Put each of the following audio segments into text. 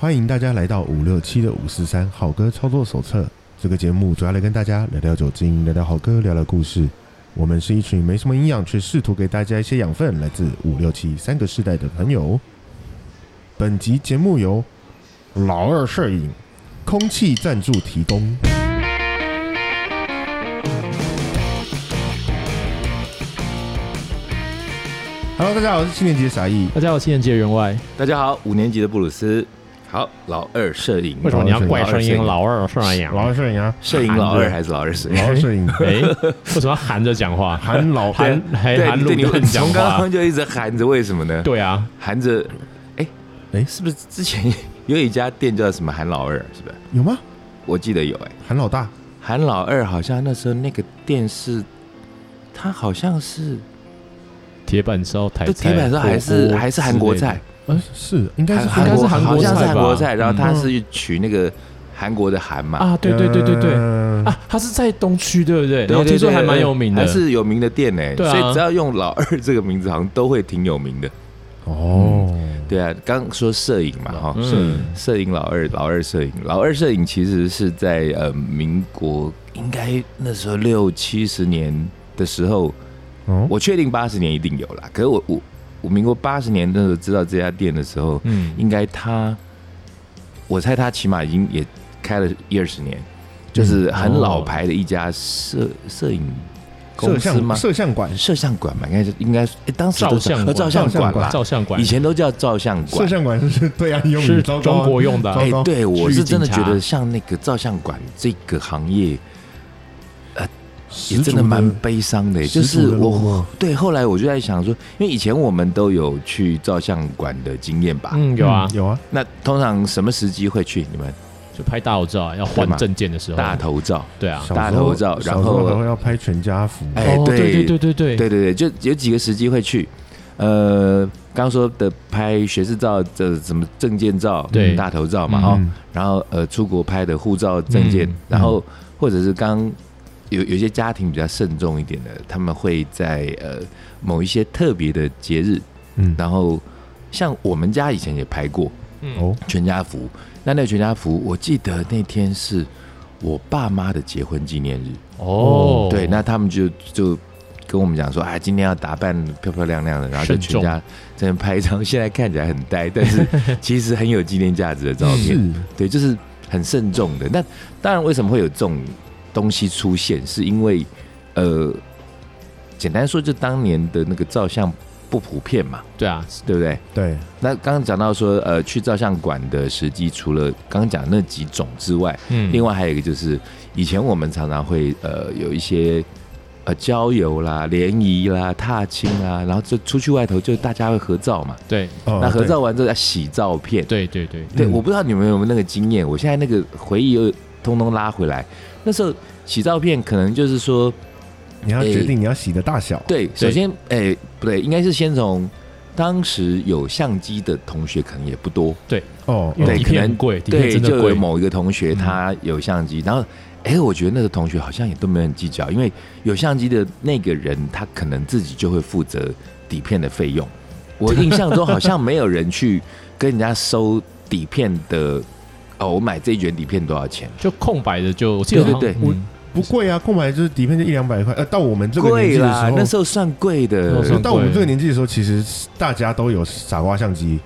欢迎大家来到五六七的五四三好歌操作手册。这个节目主要来跟大家聊聊酒精，聊聊好歌，聊聊故事。我们是一群没什么营养，却试图给大家一些养分，来自五六七三个世代的朋友。本集节目由老二摄影空气赞助提供。Hello，大家好，我是七年级的傻义。大家好，七年级的员外，大家好，五年级的布鲁斯。好，老二摄影。为什么你要怪声音？老二摄影，老二摄影啊，摄影老二还是老二摄影？老二摄影。哎，为什么要含着讲话？含老含还含鲁顿讲话？从刚刚就一直含着，为什么呢？对啊，含着。哎哎，是不是之前有一家店叫什么韩老二？是不是？有吗？我记得有哎，韩老大，韩老二好像那时候那个店是，他好像是铁板烧台，铁板烧还是还是韩国菜。嗯，是应该是应该是韩国好像是韩国菜然后他是取那个韩国的韩嘛啊，对对对对对啊，他是在东区对不对？然后听说还蛮有名的，还是有名的店呢。对啊，所以只要用老二这个名字，好像都会挺有名的。哦，对啊，刚说摄影嘛哈，摄影摄影老二老二摄影老二摄影其实是在呃民国应该那时候六七十年的时候，我确定八十年一定有啦。可是我我。我民国八十年那时候知道这家店的时候，嗯，应该他，我猜他起码已经也开了一二十年，就是很老牌的一家摄摄影公司吗？摄像馆，摄像馆嘛，应该是应该，哎，当时照相照相馆吧，照相馆，以前都叫照相馆，摄像馆是对啊，用是中国用的，哎，对我是真的觉得像那个照相馆这个行业。也真的蛮悲伤的，就是我对后来我就在想说，因为以前我们都有去照相馆的经验吧？嗯，有啊，有啊。那通常什么时机会去？你们就拍大头照，要换证件的时候。大头照，对啊，大头照，然后然后要拍全家福。哎，对对对对对对对对，就有几个时机会去。呃，刚说的拍学士照的什么证件照，对，大头照嘛，哈。然后呃，出国拍的护照证件，然后或者是刚。有有些家庭比较慎重一点的，他们会在呃某一些特别的节日，嗯，然后像我们家以前也拍过，哦，全家福。那那个全家福，我记得那天是我爸妈的结婚纪念日，哦，对，那他们就就跟我们讲说，哎，今天要打扮漂漂亮亮的，然后就全家在那拍一张，现在看起来很呆，但是 其实很有纪念价值的照片，对，就是很慎重的。那当然，为什么会有这种？东西出现是因为，呃，简单说，就当年的那个照相不普遍嘛，对啊，对不对？对。那刚刚讲到说，呃，去照相馆的时机，除了刚刚讲那几种之外，嗯，另外还有一个就是，以前我们常常会呃有一些呃郊游啦、联谊啦、踏青啊，然后就出去外头，就大家会合照嘛，对。那合照完之后要洗照片，对对对对。我不知道你们有没有那个经验，我现在那个回忆又通通拉回来。那时候洗照片可能就是说，你要决定你要洗的大小。对，首先，哎，不对，应该是先从当时有相机的同学可能也不多。对，哦，对，可能贵，对，就有某一个同学他有相机，然后，哎，我觉得那个同学好像也都没很计较，因为有相机的那个人他可能自己就会负责底片的费用。我印象中好像没有人去跟人家收底片的。哦，我买这一卷底片多少钱？就空白的就对对对，不不贵啊，空白就是底片就一两百块。呃，到我们这个年纪的时候，那时候算贵的。到我们这个年纪的时候，其实大家都有傻瓜相机。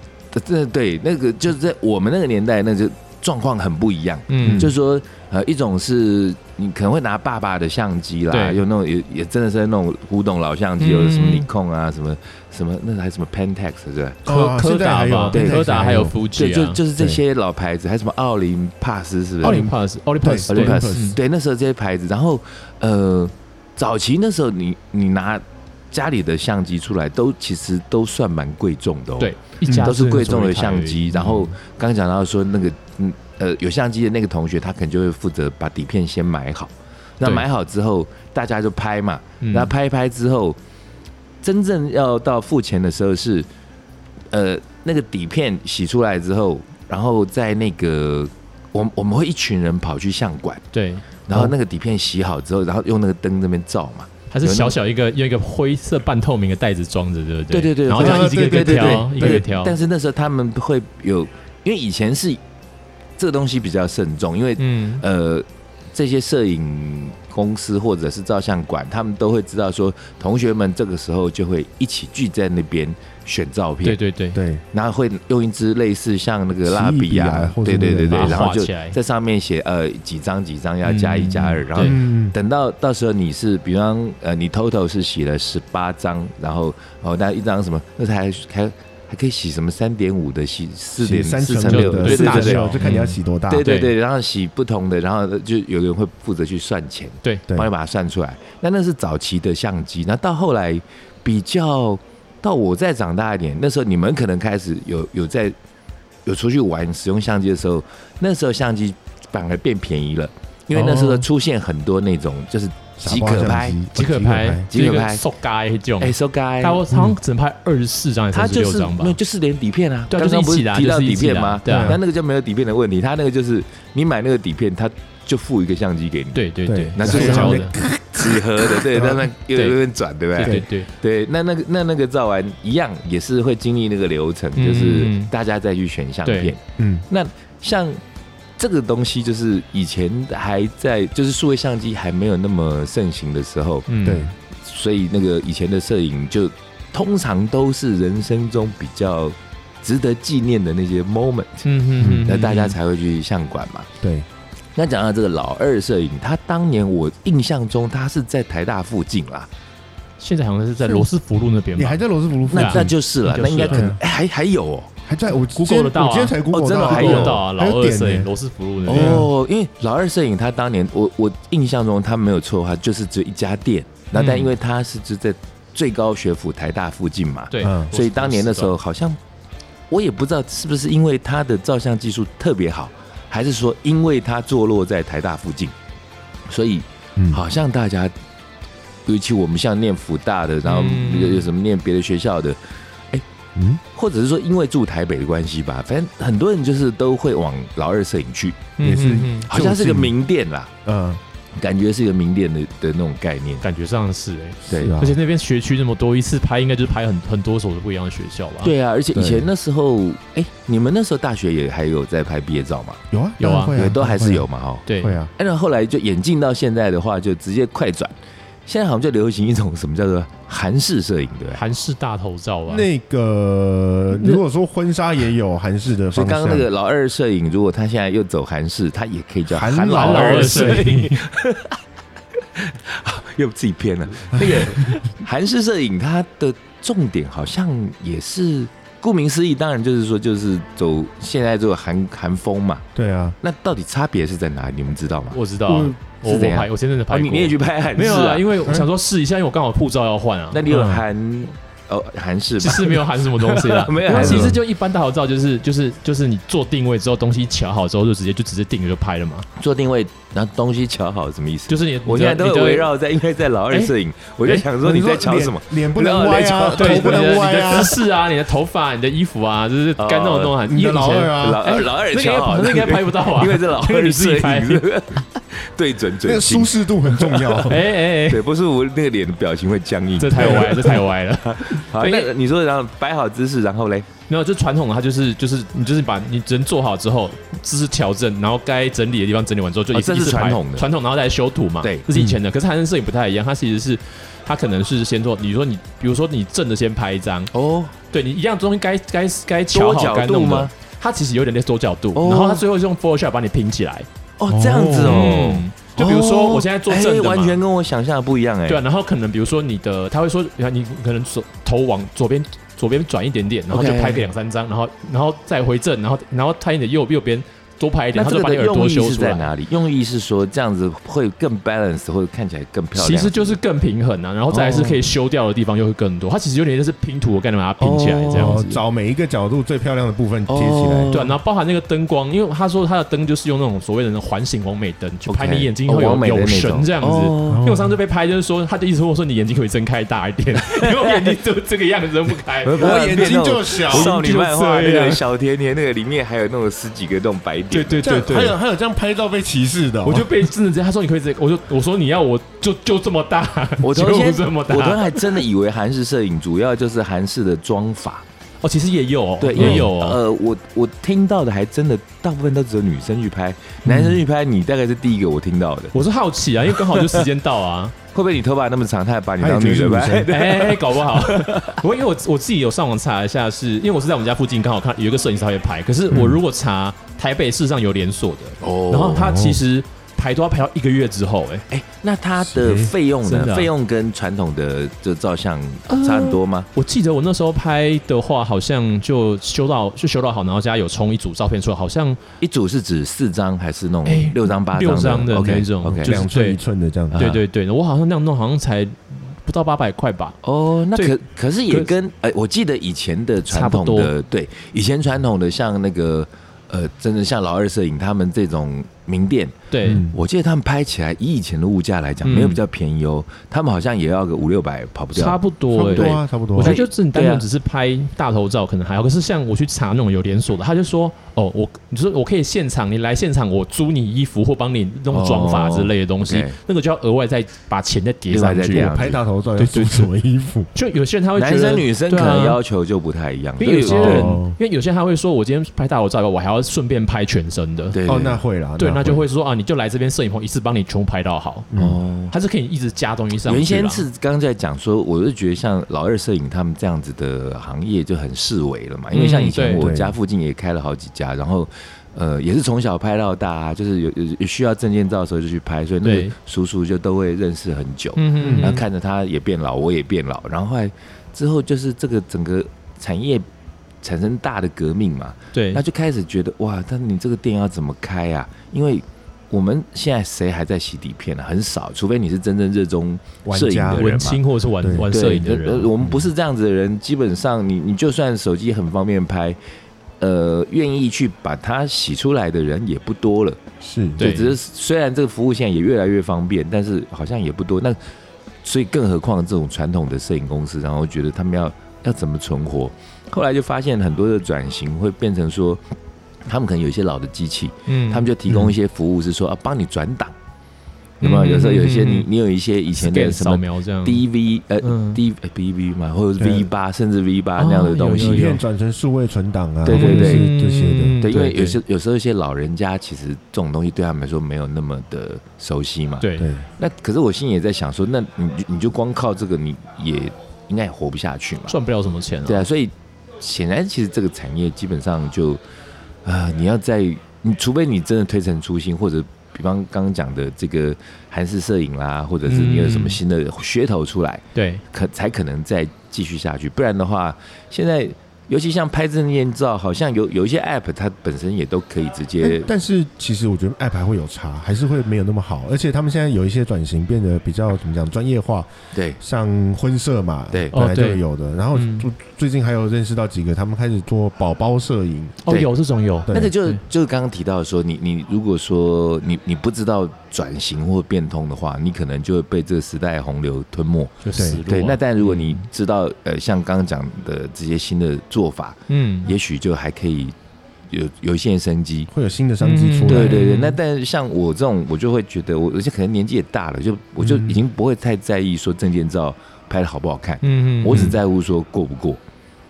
这对，那个就是在我们那个年代，那就状况很不一样。嗯，就是说，呃，一种是你可能会拿爸爸的相机啦，有那种也也真的是那种古董老相机，有什么尼控啊，什么。什么？那还什么 Pentax 是吧？柯柯达吧，对，柯达还有福吉，对，就就是这些老牌子，还有什么奥林帕斯是不是？奥林帕斯，奥林帕斯，奥林帕斯，对，那时候这些牌子。然后，呃，早期那时候，你你拿家里的相机出来，都其实都算蛮贵重的哦。对，一家都是贵重的相机。然后刚刚讲到说，那个嗯呃有相机的那个同学，他可能就会负责把底片先买好。那买好之后，大家就拍嘛。然后拍一拍之后。真正要到付钱的时候是，呃，那个底片洗出来之后，然后在那个我我们会一群人跑去相馆，对，然后那个底片洗好之后，然后用那个灯那边照嘛，它是小小一个用一个灰色半透明的袋子装着，对不对？对对对，然后这样一个一个挑，一个一个挑。但是那时候他们会有因为以前是这个东西比较慎重，因为嗯呃，这些摄影公司或者是照相馆，他们都会知道说，同学们这个时候就会一起聚在那边选照片，对对对，对，然后会用一支类似像那个蜡笔啊啊，对对对对，然后就画起来。在上面写呃几张几张要加一加二，嗯。然后等到到时候你是，比方呃，你 total 是写了十八张，然后哦，那一张什么，那才还还还可以洗什么三点五的，洗四点三四乘六，的对对对对。大小，就看你要洗多大。对对对对，然后洗不同的，然后就有人会负责去算钱，对对。帮你把它算出来。那那是早期的相机，那到后来比较到我再长大一点，那时候你们可能开始有有在有出去玩使用相机的时候，那时候相机反而变便宜了，因为那时候哦出现很多那种就是即可拍，即可拍，即可拍。瘦嘎这种。哎，，收该他。我好像只能拍二十四张还是十六张吧。没有，？就是连底片啊，刚刚不就是提到底片吗？对啊。那那个就没有底片的问题，他那个就是你买那个底片，他就付一个相机给你，对对对。对，那是胶的，纸盒的，对，那那有对。有点转，对不对？对对对，那那个那那个照完一样也是会经历那个流程，嗯。就是大家再去选相片。嗯，那像这个东西，就是以前还在就是数位相机还没有那么盛行的时候，嗯对，所以那个以前的摄影就通常都是人生中比较值得纪念的那些 moment，嗯嗯嗯，那大家才会去相馆嘛。对，那讲到这个老二摄影，他当年我印象中他是在台大附近啦，现在好像是在罗斯福路那边吧你还？在罗斯福路附近？那那就是了，那应该可能了哎还还有哦。还在我 Google 得到啊。我今天才 Google 到，真的还有。到啊，老二摄影呢。罗斯福路那边，哦，因为老二摄影，他当年我我印象中他没有错的话，就是只有一家店。那但因为他是就在最高学府台大附近嘛，对嗯，所以当年的时候好像我也不知道是不是因为他的照相技术特别好，还是说因为他坐落在台大附近，所以嗯，好像大家，尤其我们像念福大的，然后嗯。有有什么念别的学校的，嗯，或者是说因为住台北的关系吧，反正很多人就是都会往老二摄影去，也是好像是个名店啦。嗯，感觉是一个名店的的那种概念。感觉上是哎，对是啊而且那边学区那么多，一次拍应该就是拍很很多所的不一样的学校吧？，对啊，而且以前那时候，哎，你们那时候大学也还有在拍毕业照吗？有啊，有啊对，都还是有，嘛，哈。对会啊，哎，那后来就演进到现在的话，就直接快转。现在好像就流行一种什么叫做韩式摄影，对不对？韩式大头照啊？那个如果说婚纱也有韩式的所以刚刚那个老二摄影，如果他现在又走韩式，他也可以叫韩韩老二老二摄影摄影。又自己偏了。那个韩式摄影，它的重点好像也是，顾名思义，当然就是说，就是走现在这个韩韩风嘛。对啊，那到底差别是在哪里？你们知道吗？我知道啊，嗯我是怎样我拍，我前阵子拍你你也去拍韩式没有啊？因为为我想说试一下，因为我刚好护照要换啊。那你有嗯韩哦韩式吧？其实没有含什么东西啦，没有其实就一般大头照，就是就是就是你做定位之后，东西调好之后，就直接就直接定了就拍了嘛。做定位，然后东西瞧好，什么意思？就是你我现在都会你的围绕在，因为在老二摄影，我就想说你在瞧什么？脸？脸不能歪啊，对头不能歪你的啊姿，势啊，你的头发、你的衣服啊，就是该弄的弄啊。你的老二啊，啊，老二老二瞧好，那个应该拍不到啊，因为这老那个二自己拍。影，对准那个舒。适度很重要。哎哎哎，对，不是我那个脸的表情会僵硬。这太歪了，这太歪了。好，对那个你说然后摆好姿势，然后嘞，没有，就传统的，它就是就是你就是把你人做好之后，姿势调整，然后该整理的地方整理完之后，就一哦这是传统的传统，然后再修图嘛。对这是以前的。可是韩式摄影不太一样，它其实是它可能是先做，你说你比如说你正的先拍一张，哦，对你一样东西该该该调好多角度该弄的吗？它其实有点类似多角度，哦然后它最后是用 Photoshop 把你拼起来。哦，这样子哦，嗯，就比如说我现在做正哎的嘛。完全跟我想象的不一样哎。对啊，然后可能比如说你的，他会说，你可能左头往左边左边转一点点，然后就拍个两三张，然后然后再回正，然后然后拍你的右右边多拍一点，他就把你耳朵用意是修出来。在哪里？用意是说这样子会更 balance，或者看起来更漂亮。其实就是更平衡啊，然后再来是可以修掉的地方又会更多。它其实有点就是拼图，我概念把它拼起来这样子，。哦找每一个角度最漂亮的部分贴起来哦。对啊，然后包含那个灯光，因为他说他的灯就是用那种所谓的那环形完美灯，去拍你眼睛哦会有美神这样子。哦因为我上次被拍，就是说他的意思跟我说你眼睛可以睁开大一点，因为我眼睛就这个样子睁不开。我我眼睛就小，少女漫画那个小甜甜那个里面还有那种十几个那种白点。对对对对，还有还有这样拍照被歧视的哦，我就被真的这样，他说你可以这，我就我说你要我就就这么大，我 就这么大，我昨天还真的以为韩式摄影主要就是韩式的妆法，哦，其实也有哦，对，也有哦。呃，我我听到的还真的大部分都只有女生去拍，男生去拍，你大概是第一个我听到的。我是好奇啊，因为刚好就时间到啊。会不会你头发那么长，他还把你当女生拍？哎，搞不好。不过因为我我自己有上网查一下是，因为我是在我们家附近刚好看有一个摄影师他会拍，可是我如果查台北市上有连锁的，哦。然后它其实排都要排到一个月之后，哎，哎，那它的费用呢？费用跟传统的这照相差很多吗？我记得我那时候拍的话，好像就修到就修到好，然后家有冲一组照片出来，好像一组是指四张还是那种哎六张八六张的 OK 那种 OK，就是对两寸一寸的这样。啊对对对，我好像那样弄好像才不到八百块吧。哦，那可可是也跟哎，我记得以前的传差不多。统的对，以前传统的像那个呃，真的像老二摄影他们这种名店，对，嗯。我记得他们拍起来以以前的物价来讲，嗯。没有比较便宜哦，他们好像也要个五六百跑不掉。差不差多哎、不多啊，差不多。啊。我觉得就是你单纯只是拍大头照可能还好，可是像我去查那种有连锁的，他就说哦，我你说我可以现场，你来现场我租你衣服或帮你弄妆发之类的东西，那个就要额外再把钱再叠上去拍大头照要对对租什么衣服？就有些人他会觉得男生女生可能要求就不太一样，因为有些人，哦因为有些人他会说，我今天拍大头照我还要顺便拍全身的。对。哦，那会啦。对，那就会说啊，你就来这边摄影棚一次帮你全部拍到好，嗯。哦。它是可以一直加东西上去。原先是刚刚在讲说，我就觉得像老二摄影他们这样子的行业就很视为了嘛，因为像以前嗯我家附近也开了好几家，然后呃也是从小拍到大啊，就是有有有需要证件照的时候就去拍，所以那个叔叔就都会认识很久，嗯嗯然后看着他也变老，我也变老，然后后来之后就是这个整个产业产生大的革命嘛，对那，就开始觉得哇，但你这个店要怎么开啊？因为我们现在谁还在洗底片呢、很少，除非你是真正热衷摄影的人嘛。文青或者是玩对玩摄影的呃人，呃我们不是这样子的人，基本上你你就算手机很方便拍，呃，愿意去把它洗出来的人也不多了。是对就只是虽然这个服务现在也越来越方便，但是好像也不多。那所以更何况这种传统的摄影公司，然后觉得他们要要怎么存活？后来就发现很多的转型会变成说，他们可能有一些老的机器，嗯他们就提供一些服务，是说啊，帮你转档。那么有？时候有一些你你有一些以前的扫什么描这样 DV 呃嗯 D 呃 DV 嘛，或者是 V 八甚至 V 八哦那样的东西转成数位存档啊，对对对这些的。对，因为有些有时候一些老人家其实这种东西对他们来说没有那么的熟悉嘛。。对对，那可是我心里也在想说，那你你就光靠这个，你也应该也活不下去嘛。赚不了什么钱啊。对啊，所以显然其实这个产业基本上就啊、你要在你除非你真的推陈出新，或者比方刚刚讲的这个韩式摄影啦，或者是你有什么新的噱头出来，对可才可能再继续下去。不然的话，现在尤其像拍证件照，好像有有一些 app 它本身也都可以直接哎但是其实我觉得 App 还会有差，还是会没有那么好。而且他们现在有一些转型变得比较怎么讲专业化，对。像婚摄嘛，对。本来就有的。然后嗯。就最近还有认识到几个，他们开始做宝宝摄影，哦，有这种有，对。那个就对就是刚刚提到说，你你如果说你你不知道转型或变通的话，你可能就会被这个时代洪流吞没。就死路啊。对，那但如果你知道呃，像刚刚讲的这些新的做法，嗯，也许就还可以有有一线生机。会有新的商机出来。对对对，嗯那但是像我这种，我就会觉得我，而且可能年纪也大了，就我就嗯已经不会太在意说证件照拍的好不好看，嗯嗯，我只嗯在乎说过不过。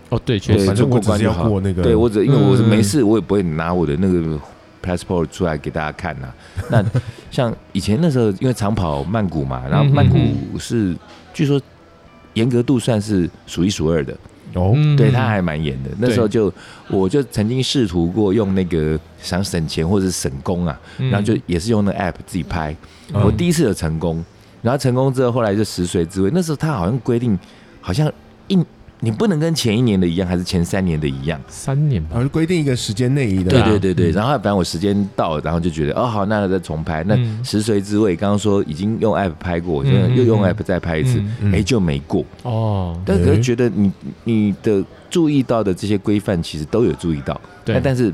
哦，对，确实反正我只是要过关就好过那个，对我只因为我是嗯没事，我也不会拿我的那个 passport 出来给大家看呐、那像以前那时候，因为长跑曼谷嘛，然后曼谷是据说严格度算是数一数二的，哦，嗯。对他还蛮严的。那时候就我就曾经试图过用那个想省钱或者是省工啊，嗯。然后就也是用那个 app 自己拍。嗯。我第一次有成功，然后成功之后，后来就食髓知味。那时候他好像规定，好像一你不能跟前一年的一样，还是前三年的一样。三年吧然，后就规定一个时间内移的，对啊对对对，然后反正我时间到了，然后就觉得哦好，那再重拍。那嗯食髓知味，刚刚说已经用 app 拍过，嗯现在又用嗯 app 再拍一次，嗯嗯哎就没过。哦，但可是诶觉得你你的注意到的这些规范，其实都有注意到，对那，但是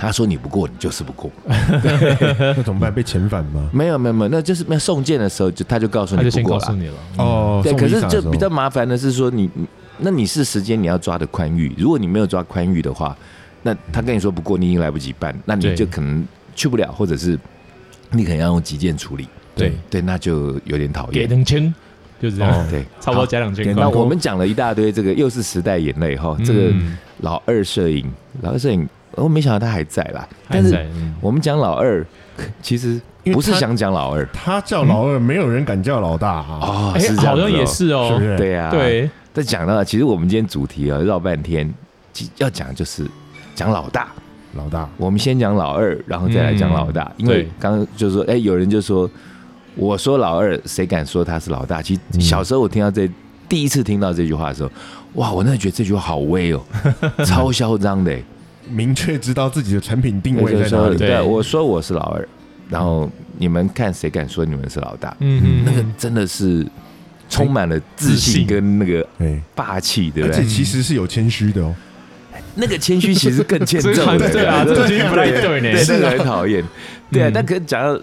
他说你不过，你就是不过。那怎么办？被遣返吗？没有没有没有，那就是那送件的时候，就他就告诉他就先你不过了。告诉你了，哦，对，可是就比较麻烦的是说，你那你是时间你要抓的宽裕，如果你没有抓宽裕的话，那他跟你说不过，你已经来不及办，那你就可能去不了，或者是你可能要用急件处理。对，对，那就有点讨厌给厌。两千，就这样，对，差不多加两千那。我们讲了一大堆，这个又是时代眼泪哈，这个嗯老二摄影，老二摄影，我没想到他还在啦。但是我们讲老二，其实不是想讲老二他叫老二，没有人敢叫老大啊。哦，哎好像也，是是不哦，是？对呀，。对，但讲到，其实我们今天主题啊，绕半天，其要讲就是讲老大。老大，我们先讲老二，然后再来讲老大，嗯因为对刚刚就是说，哎，有人就说，我说老二，谁敢说他是老大？其实嗯小时候我听到这第一次听到这句话的时候，哇，我那觉得这句话好威哦，超嚣张的。明确知道自己的产品定位在哪里。对对，我说我是老二，然后你们看谁敢说你们是老大？嗯那个真的是充满了自信跟那个对，霸气，对不而且对？其实是有谦虚的哦。那个谦虚其实更 欠这揍的，对啊，对这句不太对对，呢。那个很讨厌。对啊，嗯但可是讲到，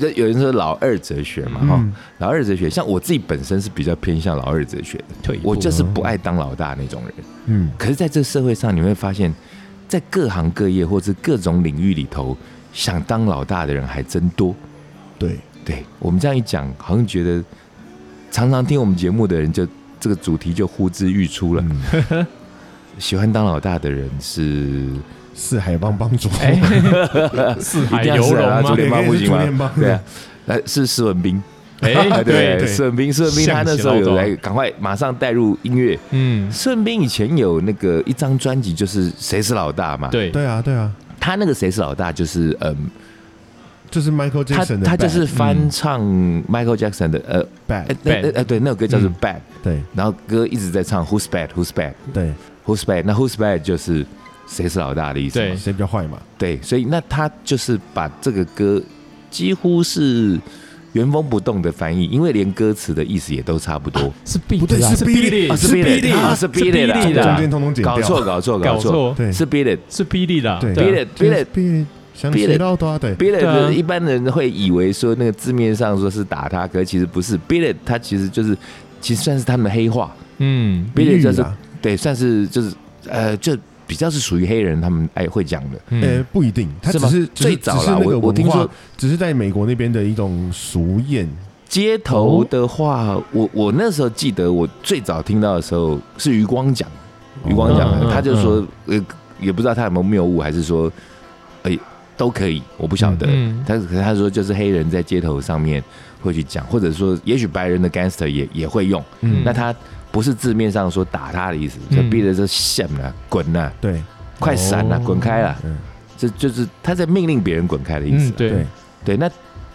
就有人说老二哲学嘛，哈、嗯老二哲学，像我自己本身是比较偏向老二哲学的，退一步我就是不爱当老大那种人。嗯，可是在这社会上，你会发现，在各行各业或是各种领域里头，想当老大的人还真多。对，对我们这样一讲，好像觉得常常听我们节目的人就，这个主题就呼之欲出了。嗯，喜欢当老大的人是四海帮帮主，哎，四海一定要游龙吗是啊竹？联帮不行吗？对。啊，呃，是施文斌。哎，对对？对施文斌，施文斌他那时候有来，赶快马上带入音乐。嗯，施文斌以前有那个一张专辑，就是《谁是老大》嘛。，对，对啊，对啊，他那个《谁是老大》就是嗯，就是 Michael Jackson 的他就是翻唱 Michael Jackson 的呃，Bad，呃对，那首歌叫做嗯 Bad，对然后歌一直在唱 Who's Bad Who's Bad 对，Who's Bad，那 Who's Bad 就是谁是老大的意思嘛。对谁比较坏嘛？对，所以那他就是把这个歌几乎是原封不动的翻译，因为连歌词的意思也都差不多。是 B 不对是 Beat It，是是 Beat Beat It，It 啊是 It 的中间通通剪掉，搞错，搞错，搞错，对是 Beat It。是霹雳的啊，对 It Beat It Beat 谁 It 到多啊？对啊 It，一般人会以为说那个字面上说是打他，可是其实不是。Beat It，它其实就是其实算是他们的黑话。嗯谜 It 就是对，算是就是呃，就比较是属于黑人他们爱会讲的。嗯呃，不一定，他只是是最早啦我我听说，只是在美国那边的一种俗谚。街头的话，我我那时候记得，我最早听到的时候是余光讲，余光讲的，他就说，呃，也不知道他有没有谬误，还是说，哎、都可以，我不晓得。嗯他可是他说，就是黑人在街头上面会去讲，或者说，也许白人的 gangster 也也会用。嗯。那他不是字面上说打他的意思，就嗯逼着说滚啊，对，快闪啊，哦。滚开啊，嗯，这就是他在命令别人滚开的意思。对，对，那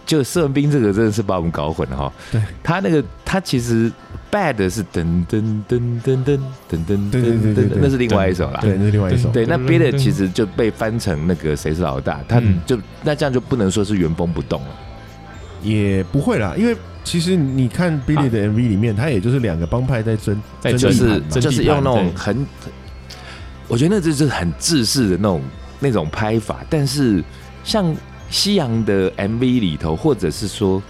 就射文斌这个真的是把我们搞混了哈。对，他那个他其实 bad 是噔噔噔噔噔噔噔噔噔，那是另外一首啦。对，那是另外一首。对，那噔 b 噔 i 其实就被翻成那个谁是老大，他嗯就那这样就不能说是原封不动了。也不会啦，因为其实你看 Billy 的 MV 里面，他也就是两个帮派在争，在争就是就是用那种很，我觉得那就是很制式的那种那种拍法，但是像西洋的 MV 里头，或者是说，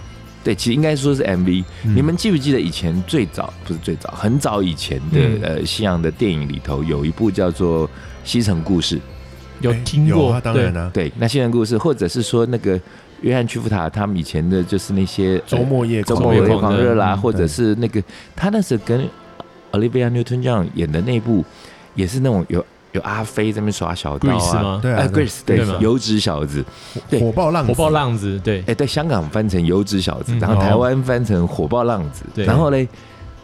对，其实应该说是 MV，、嗯。你们记不记得以前最早不是最早，很早以前的、嗯。呃西洋的电影里头有一部叫做《西城故事》，有哎听过当然啊，对，那西城故事，或者是说那个约翰屈服塔他们以前的就是那些呃周末夜周末有夜夜狂热啦，嗯或者是那个他那时候跟 Olivia Newton-John 演的那部，也是那种有有阿飞在那边耍小刀啊，对啊，，Grace 对油脂小子，对。火爆浪子，火爆浪子，对，哎，对，香港翻成油脂小子，嗯然后哦。台湾翻成火爆浪子，对。然后嘞，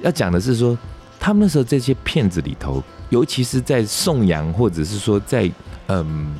要讲的是说，他们那时候这些片子里头，尤其是在颂扬或者是说在嗯，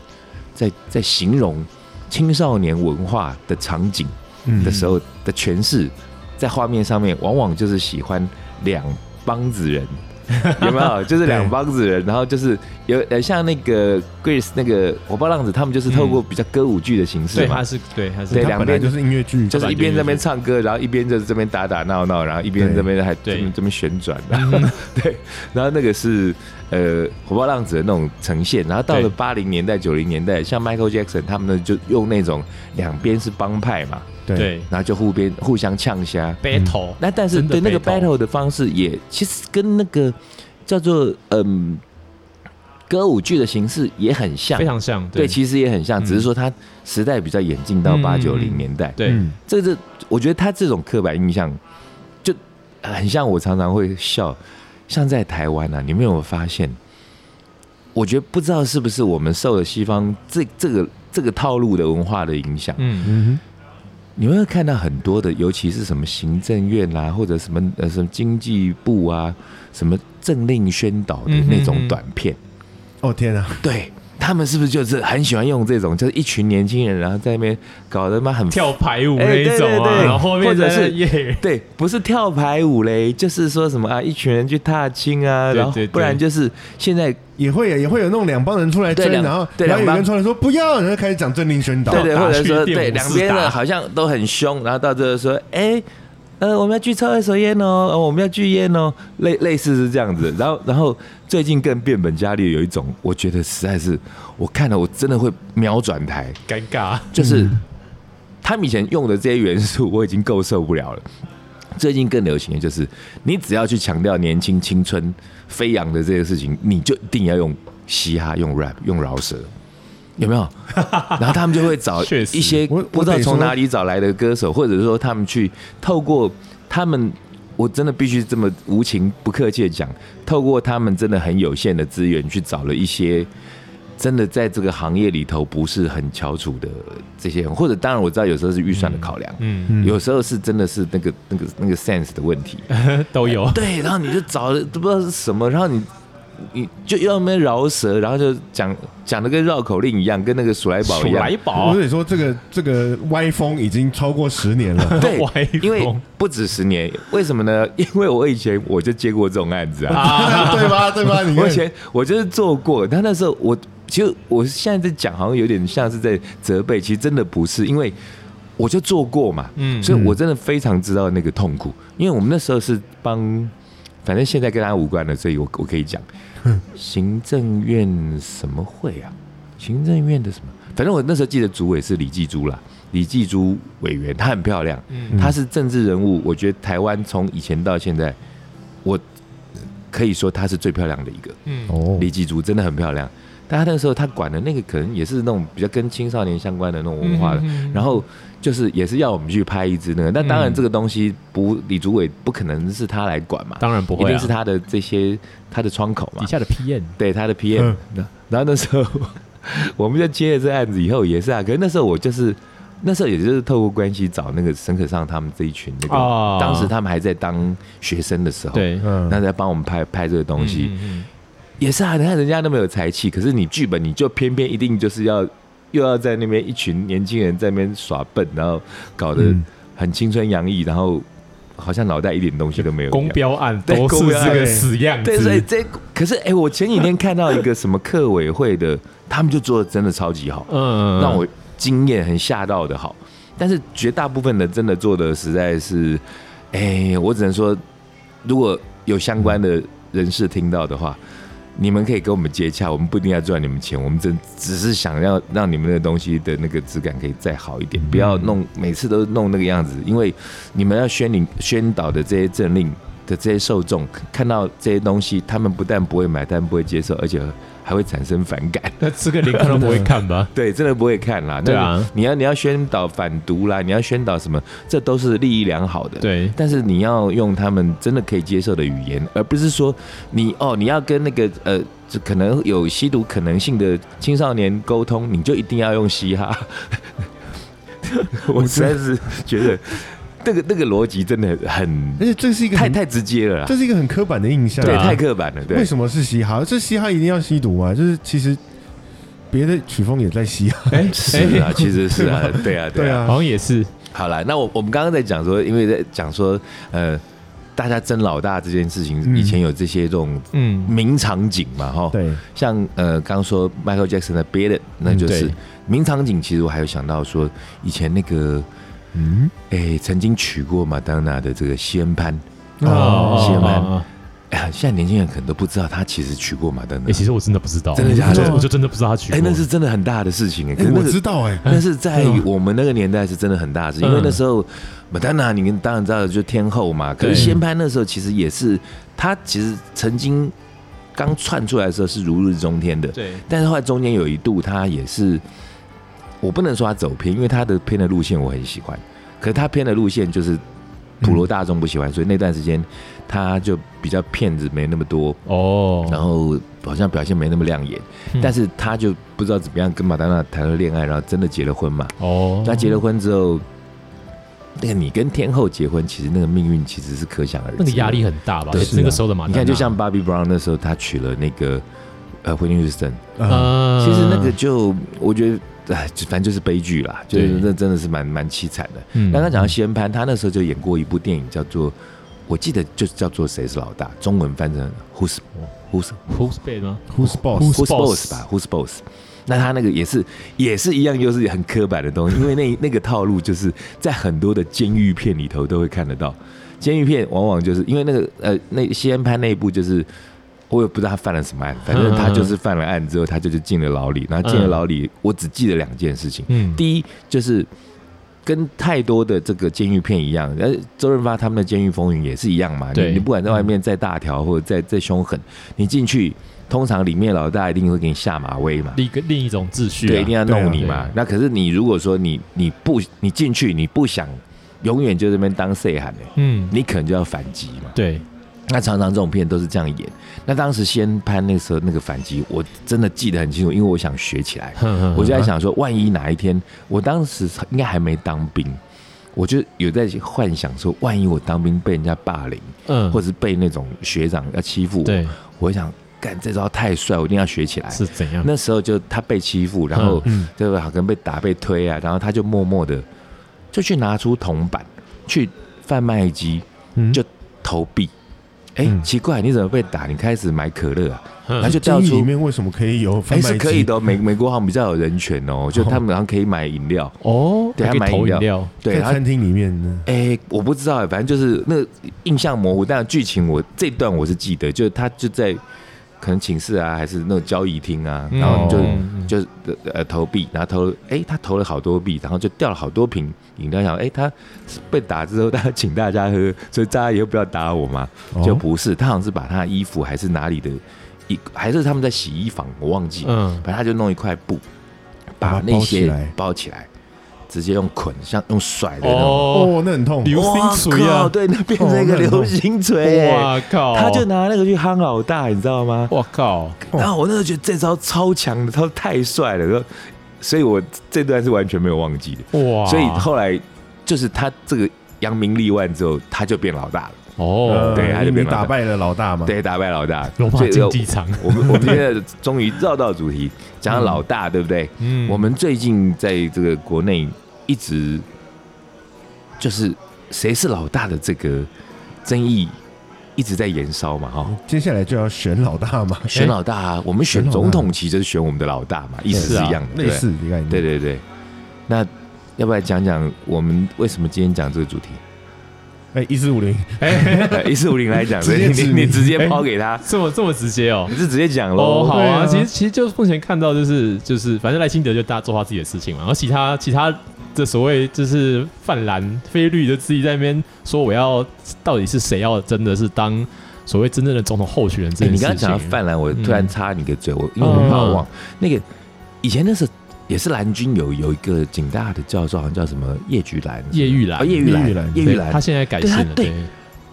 在在形容青少年文化的场景。嗯。的时候的诠释，在画面上面往往就是喜欢两帮子人，有没有？就是两帮子人，然后就是有呃，像那个 Grace 那个火爆浪子，他们就是透过比较歌舞剧的形式对，嘛他，是对，他是对两边就是音乐剧，就是一边在那边唱歌，然后一边就是这边打打闹闹，然后一边这边还这对。边这边旋转，然后 对，然后那个是呃火爆浪子的那种呈现，然后到了对。八零年代九零年代，像 Michael Jackson 他们呢就用那种两边是帮派嘛，对。对。然后就互边互相呛虾，battle，那但是对那个 battle 的方式也其实跟那个叫做嗯歌舞剧的形式也很像。非，常像，对，其实也很像，嗯。只是说它时代比较演进到嗯八九零年代。对，嗯这这，我觉得他这种刻板印象，就很像我常常会笑，像在台湾啊，你们有没有发现？我觉得不知道是不是我们受了西方这这个这个套路的文化的影响，嗯，嗯你会看到很多的，尤其是什么行政院啊，或者什么呃什么经济部啊，什么政令宣导的那种短片，哼，哦天啊，对他们是不是就是很喜欢用这种，就是一群年轻人，然后在那边搞得妈很跳排舞哎那一种啊，对对对。然后后面或者是耶，对，不是跳排舞嘞，就是说什么啊，一群人去踏青啊，然后不然就是现在也会也会有那种两帮人出来追，对然后然后有对两帮。人出来说不要，然后开始讲政令宣导，对对，或者说对两边的好像都很凶，然后到最后说，哎、呃，我们要去抽二手烟哦，呃我们要拒烟哦，类类似是这样子。然后，然后最近更变本加厉，有一种我觉得实在是，我看了我真的会秒转台，尴尬，就是他们以前用的这些元素，我已经够受不了了。最近更流行的就是，你只要去强调年轻、青春、飞扬的这些事情，你就一定要用嘻哈、用 rap、用饶舌，有没有？然后他们就会找一些不知道从哪里找来的歌手，或者是说他们去透过他们，我真的必须这么无情不客气的讲，透过他们真的很有限的资源去找了一些。真的在这个行业里头不是很翘楚的这些人，或者当然我知道有时候是预算的考量，嗯，嗯有时候是真的是那个那个那个 sense 的问题。都有，对，然后你就找了都不知道是什么，然后你你就要那边饶舌，然后就讲讲的跟绕口令一样，跟那个鼠来宝一样鼠来。宝我，得说这个这个歪风已经超过十年了，对歪，因为风不止十年，为什么呢？因为我以前我就接过这种案子啊，啊，对吧？对吧？你我以前我就是做过，但那时候我其实我现在在讲，好像有点像是在责备，其实真的不是，因为我就做过嘛，嗯所以我真的非常知道那个痛苦，因为我们那时候是帮，反正现在跟他无关了，所以我我可以讲，行政院什么会啊？行政院的什么？反正我那时候记得主委是李继珠啦，李继珠委员，她很漂亮，嗯她是政治人物，我觉得台湾从以前到现在，我可以说她是最漂亮的一个。嗯哦，李继珠真的很漂亮，但他那个时候他管的那个可能也是那种比较跟青少年相关的那种文化的，嗯然后就是也是要我们去拍一支那个，但当然这个东西不李主委不可能是他来管嘛，当然不会啊，一定是他的这些他的窗口嘛。底，下的 PM，对他的 PM，、嗯。然后那时候我们就接了这案子以后也是啊，可是那时候我就是。那时候也就是透过关系找那个沈可尚他们这一群那个，哦当时他们还在当学生的时候，，对，嗯。那在帮我们拍拍这个东西，嗯嗯。也是啊，你看人家那么有才气，可是你剧本你就偏偏一定就是要又要在那边一群年轻人在那边耍笨，然后搞得嗯。很青春洋溢，然后好像脑袋一点东西都没有嗯公。标案对都是个死样子。对，所以，这可是哎、我前几天看到一个什么客委会的，他们就做的真的超级好，嗯，让我惊艳，很吓到的好。但是绝大部分的真的做的实在是，哎、我只能说，如果有相关的人士听到的话，你们可以跟我们接洽，我们不一定要赚你们钱，我们真只是想要让你们的东西的那个质感可以再好一点，不要弄每次都弄那个样子，因为你们要宣领宣导的这些政令的这些受众看到这些东西，他们不但不会买单，不会接受，而且还会产生反感。那这个连看都不会看吧？对，真的不会看啦。对啊你要你要宣导反毒啦，你要宣导什么，这都是利益良好的。。对，但是你要用他们真的可以接受的语言，而不是说你哦，你要跟那个呃，这可能有吸毒可能性的青少年沟通，你就一定要用嘻哈。我实在是觉得那个那个逻辑真的很而且这是一个太太直接了啦。这，是一个很刻板的印象，对，啊。太刻板了。对。为，什么是嘻哈？这嘻哈一定要吸毒吗？就是其实别的曲风也在嘻哈，哎 是啊，其实是啊，对啊，啊。对啊。好，像也是，好了，那我我们刚刚在讲说，因为在讲说，呃，大家争老大这件事情，嗯。以前有这些这种嗯，名场景嘛，哈，对，像呃刚刚说 Michael Jackson 的 b e t 那就是对。名场景。其实我还有想到说，以前那个嗯，哎曾经娶过马当娜的这个西恩潘，哦西恩潘。哦哎呀，现在年轻人可能都不知道他其实娶过马丹娜。哎，，其实我真的不知道，真的假的？我就真的不知道他娶过，哎，那是真的很大的事情哎，我知道哎，但是在嗯我们那个年代是真的很大的事，因为嗯那时候麦当娜，你们当然知道，就天后嘛。可是对先潘那时候其实也是，他其实曾经刚窜出来的时候是如日中天的，对，但是后来中间有一度他也是，我不能说他走偏，因为他的偏的路线我很喜欢，可是他偏的路线就是普罗大众不喜欢，所以那段时间他就比较骗子没那么多，哦，然后好像表现没那么亮眼，嗯。但是他就不知道怎么样跟马丹娜谈了恋爱，然后真的结了婚嘛。哦，那结了婚之后，那个你跟天后结婚，其实那个命运其实是可想而知，那个压力很大吧？对那个时候的马你看，就像 Bobby Brown 那时候他娶了那个呃惠妮休斯顿，啊，呃，其实那个就我觉得。哎，反正就是悲剧啦，就是那真的是蛮蛮凄惨的。嗯刚刚讲到西恩潘，他那时候就演过一部电影，叫做我记得就是叫做《谁是老大》，中文翻成 Who's Who's Who's Bad 吗？Who's boss？Who's Who's Boss Boss 吧，Who's Boss。那他那个也是也是一样，又是很刻板的东西，因为那那个套路就是在很多的监狱片里头都会看得到。监狱片往往就是因为那个呃，那西安潘那一部就是。我也不知道他犯了什么案，反正他就是犯了案之后，他就是进了牢里。然后进了牢里，我只记得两件事情。嗯，第一就是跟太多的这个监狱片一样，呃，周润发他们的《监狱风云》也是一样嘛。对你你不管在外面再大条或者再再凶狠，你进去，通常里面老大一定会给你下马威嘛。另另一种秩序啊，对，一定要弄你嘛对。那可是你如果说你你不你进去你不想永远就这边当 say 喊的，嗯，你可能就要反击嘛。对，那常常这种片都是这样演。那当时先拍那时候那个反击，我真的记得很清楚，因为我想学起来。我就在想说，万一哪一天我当时应该还没当兵，我就有在幻想说，万一我当兵被人家霸凌，嗯，或者是被那种学长要欺负我，对我想，干这招太帅，我一定要学起来。是怎样？那时候就他被欺负，然后嗯，对吧？可能被打被推啊，然后他就默默的就去拿出铜板去贩卖机嗯就投币。哎、嗯奇怪，你怎么被打？你开始买可乐啊？嗯他就掉出里面为什么可以有哎、欸？是可以的、哦，美美国好像比较有人权哦，就他们好像可以买饮料。哦，对买饮料料，对，餐厅里面呢。哎、我不知道哎，反正就是那个印象模糊，但剧情我这段我是记得，就是他就在可能寝室啊，还是那种交易厅啊，然后就、嗯就呃投币，然后投哎、他投了好多币，然后就掉了好多瓶饮料，想哎、他被打之后，他请大家喝，所以大家以后不要打我嘛，哦。就不是，他好像是把他的衣服还是哪里的一还是他们在洗衣房，我忘记，嗯，反正他就弄一块布，把那些包起来，直接用捆，像用甩的那种。哦，哦，那很痛。流星锤啊对，那变成一个流星锤、欸，哇靠，他就拿那个去夯老大，你知道吗？哇靠，哦然后我那时候觉得这招超强的，他太帅了，所以我这段是完全没有忘记的。哇，所以后来就是他这个扬名立万之后，他就变老大了，哦呃，对他就你变老大打败了老大嘛？对，打败老大。罗马所以竞技场，我们我们现在终于绕到主题，讲到老大，对不对？嗯我们最近在这个国内一直就是谁是老大的这个争议一直在延烧嘛，哈。接下来就要选老大嘛，选老大啊，我们选总统其实就是选我们的老大嘛，意思是一样的，对类似的概念。对对对。那要不要讲讲我们为什么今天讲这个主题？哎，一四五零，哎 一四五零来讲，直接对你你你直接抛给他，这么这么直接哦？你。是直接讲哦，喽。好啊，其实其实就是目前看到就是就是，反正赖清德就大家做他自己的事情嘛，然后其他其他的所谓就是泛蓝非绿的自己在那边说我要到底是谁要真的是当所谓真正的总统候选人这哎，件事情。你刚刚讲到泛蓝，我突然嗯。插你个嘴，我因为我怕我忘那个以前那是也是蓝军有有一个警大的教授，好像叫什么叶菊兰，叶玉兰啊，叶玉兰叶玉兰，他，现在改姓了，对对，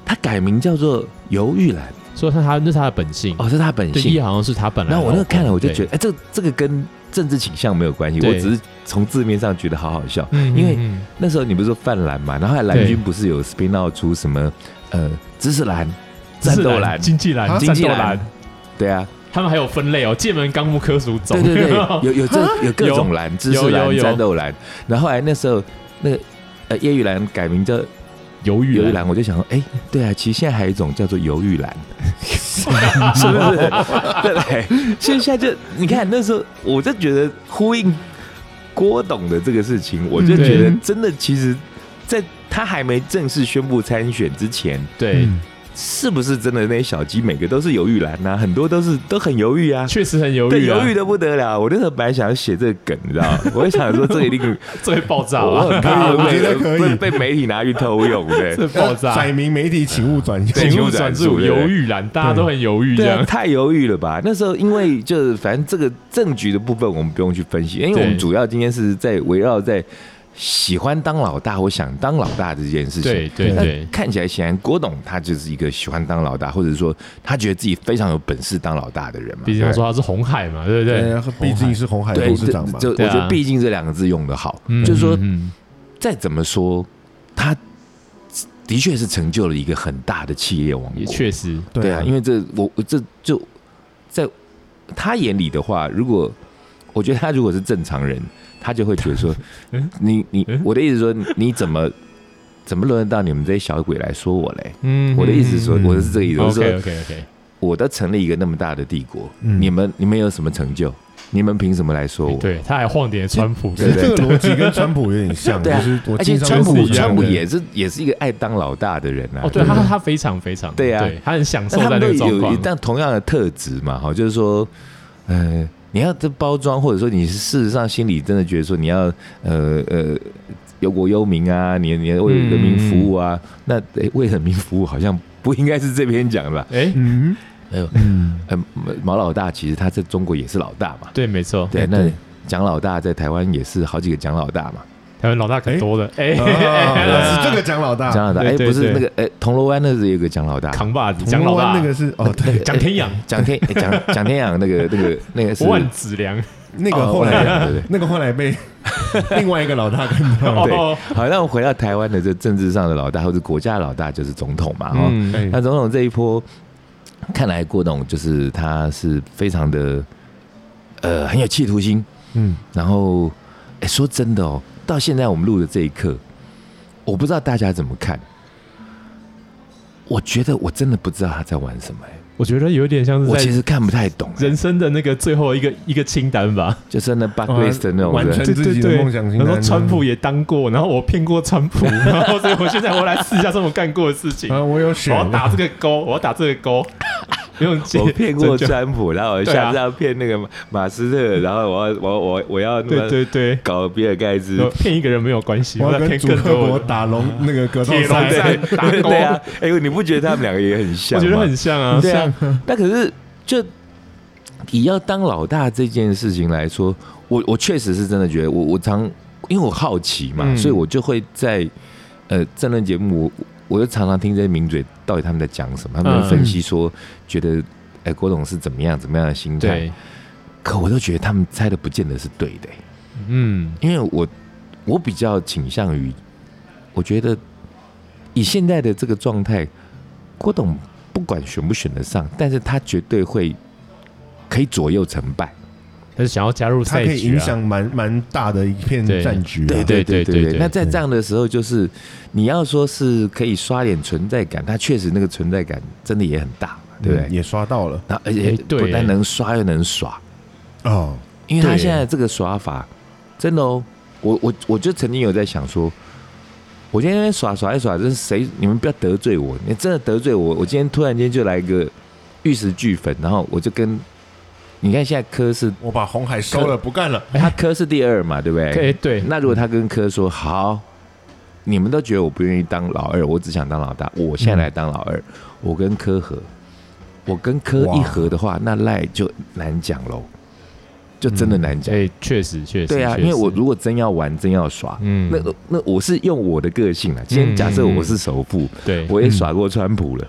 他改名叫做尤玉兰，所以他他那是他的本性，哦，是他本对，姓叶。好像是他本来的老公。然后我那个看了，我就觉得，哎，这这个跟政治倾向没有关系，我只是从字面上觉得好好笑。嗯，因为那时候你不是说泛蓝嘛，然后蓝军不是有 spin out 出什么呃知识蓝、战斗蓝，经济蓝、经济蓝蓝，对啊，他们还有分类哦，界门纲目科属种。对对对，有有这有各种蓝，知识蓝、战斗蓝。然后后来那时候那个呃叶玉兰改名叫犹豫尤玉兰，我就想说，哎，对啊，其实现在还有一种叫做犹豫蓝，是不是？对不对？现在就你看那时候，我就觉得呼应郭董的这个事情，我就觉得真的，其实在他还没正式宣布参选之前，对，嗯是不是真的那些小鸡每个都是犹豫蓝呐、很多都是都很犹豫啊。确实很犹，豫啊，犹豫的不得了。我那时候本来想要写这个梗，你知道吗？我就想说，这一定 这会爆炸我啊，很怕我觉得被可以被被媒体拿去偷用，对这爆炸。载明媒体，请勿转。请勿转述对犹豫栏，大家都很犹豫这对啊，样。太犹豫了吧？那时候因为就是反正这个政局的部分我们不用去分析，因为我们主要今天是在围绕在喜欢当老大我想当老大这件事情。对对对，看起来显然郭董他就是一个喜欢当老大，或者说他觉得自己非常有本事当老大的人嘛。毕竟他说他是红海嘛，对不对？对，毕竟是红海对，董事长嘛。就我觉得“毕竟”这两个字用的好，嗯就是说嗯再怎么说，他的确是成就了一个很大的企业王也国。确实，对啊，因为为这我我这就在他眼里的话，如果我觉得他如果是正常人，他就会觉得说 嗯，你你嗯？我的意思说，你怎么 怎么轮得到你们这些小鬼来说我嘞？嗯我的意思是说，嗯我是这个意思，OK 说 OK OK，我都成立一个那么大的帝国，嗯。你们你们有什么成就？你们凭什么来说我？对，他还晃点川普，其实这个逻辑跟川普有点像，对啊就是我而且川普川普也是也是一个爱当老大的人啊。哦，对他他非常非常，对啊。他很享受在那个状况，但同样的特质嘛，哈，就是说，呃，你要这包装，或者说你是事实上心里真的觉得说你要呃呃忧国忧民啊，你你要为人民服务啊，那诶为人民服务好像不应该是这边讲的吧？哎，嗯。哎呦，嗯，呃，毛老大其实他在中国也是老大嘛，对，没错，对，哎那蒋老大在台湾也是好几个蒋老大嘛，台湾老大可多了，哎，啊。是这个蒋老大，蒋老大，哎，不是那个，哎，铜锣湾那是有一个蒋老大，扛把子，铜蒋老大。锣湾那个是哦，对，蒋天养，蒋天哎蒋蒋天养那个那个那个是万子良，那个哦后来对对对。那个后来被 另外一个老大跟到，对。哦，好，那我们回到台湾的这政治上的老大，或者国家的老大，就是总统嘛，哈、那总统这一波，看来郭董就是他是非常的，呃，很有企图心。嗯，然后，哎，说真的哦，到现在我们录的这一刻，我不知道大家怎么看。我觉得我真的不知道他在玩什么、哎，我觉得有点像是我其实看不太懂、哎人生的那个最后一个一个清单吧。就是那 bucket list 的那种完人成自己的梦想清单。他说川普也当过，然后我骗过川普，然后所以我现在我来试一下这么干过的事情。啊，我有选我要打这个勾，我要打这个勾，用我骗过川普，然后我下次要骗那个马马斯特，然后我要我我我要那对对对，搞比尔盖茨然后骗一个人没有关系，我要骗我要跟祖克更多人。伯打龙那个格斗铁笼赛，对啊，哎呦，你不觉得他们两个也很像吗？我觉得很像啊，对啊。那可是就以要当老大这件事情来说，我我确实是真的觉得，我我常因为我好奇嘛，嗯所以我就会在呃政论节目，我我就常常听这些名嘴到底他们在讲什么，他们分析说，觉得哎郭董是怎么样怎么样的心态，对，可我都觉得他们猜的不见得是对的、嗯，因为我我比较倾向于，我觉得以现在的这个状态，郭董不管选不选得上，但是他绝对会可以左右成败。他是想要加入它赛局啊，可以影响蛮蛮大的一片战局啊。对对对对那在这样的时候，就是你要说是可以刷点存在感，他确实那个存在感真的也很大，对不对？嗯也刷到了。那而且不但能刷又能耍，哦，因为他现在这个耍法真的哦，我我我就曾经有在想说，我今天耍耍一耍，这是谁？你们不要得罪我，你真的得罪我，我今天突然间就来一个玉石俱焚，然后我就跟你看现在科是我把红海收了，不干了。他科是第二嘛，对不对？哎对，那如果他跟科说好，你们都觉得我不愿意当老二，我只想当老大，我现在来当老二，我跟科合，我跟科一合的话，那赖就难讲喽，就真的难讲。哎确实确实，对啊，因为我如果真要玩，真要耍，嗯那那我是用我的个性啊。今天假设我是首富，对我也耍过川普了，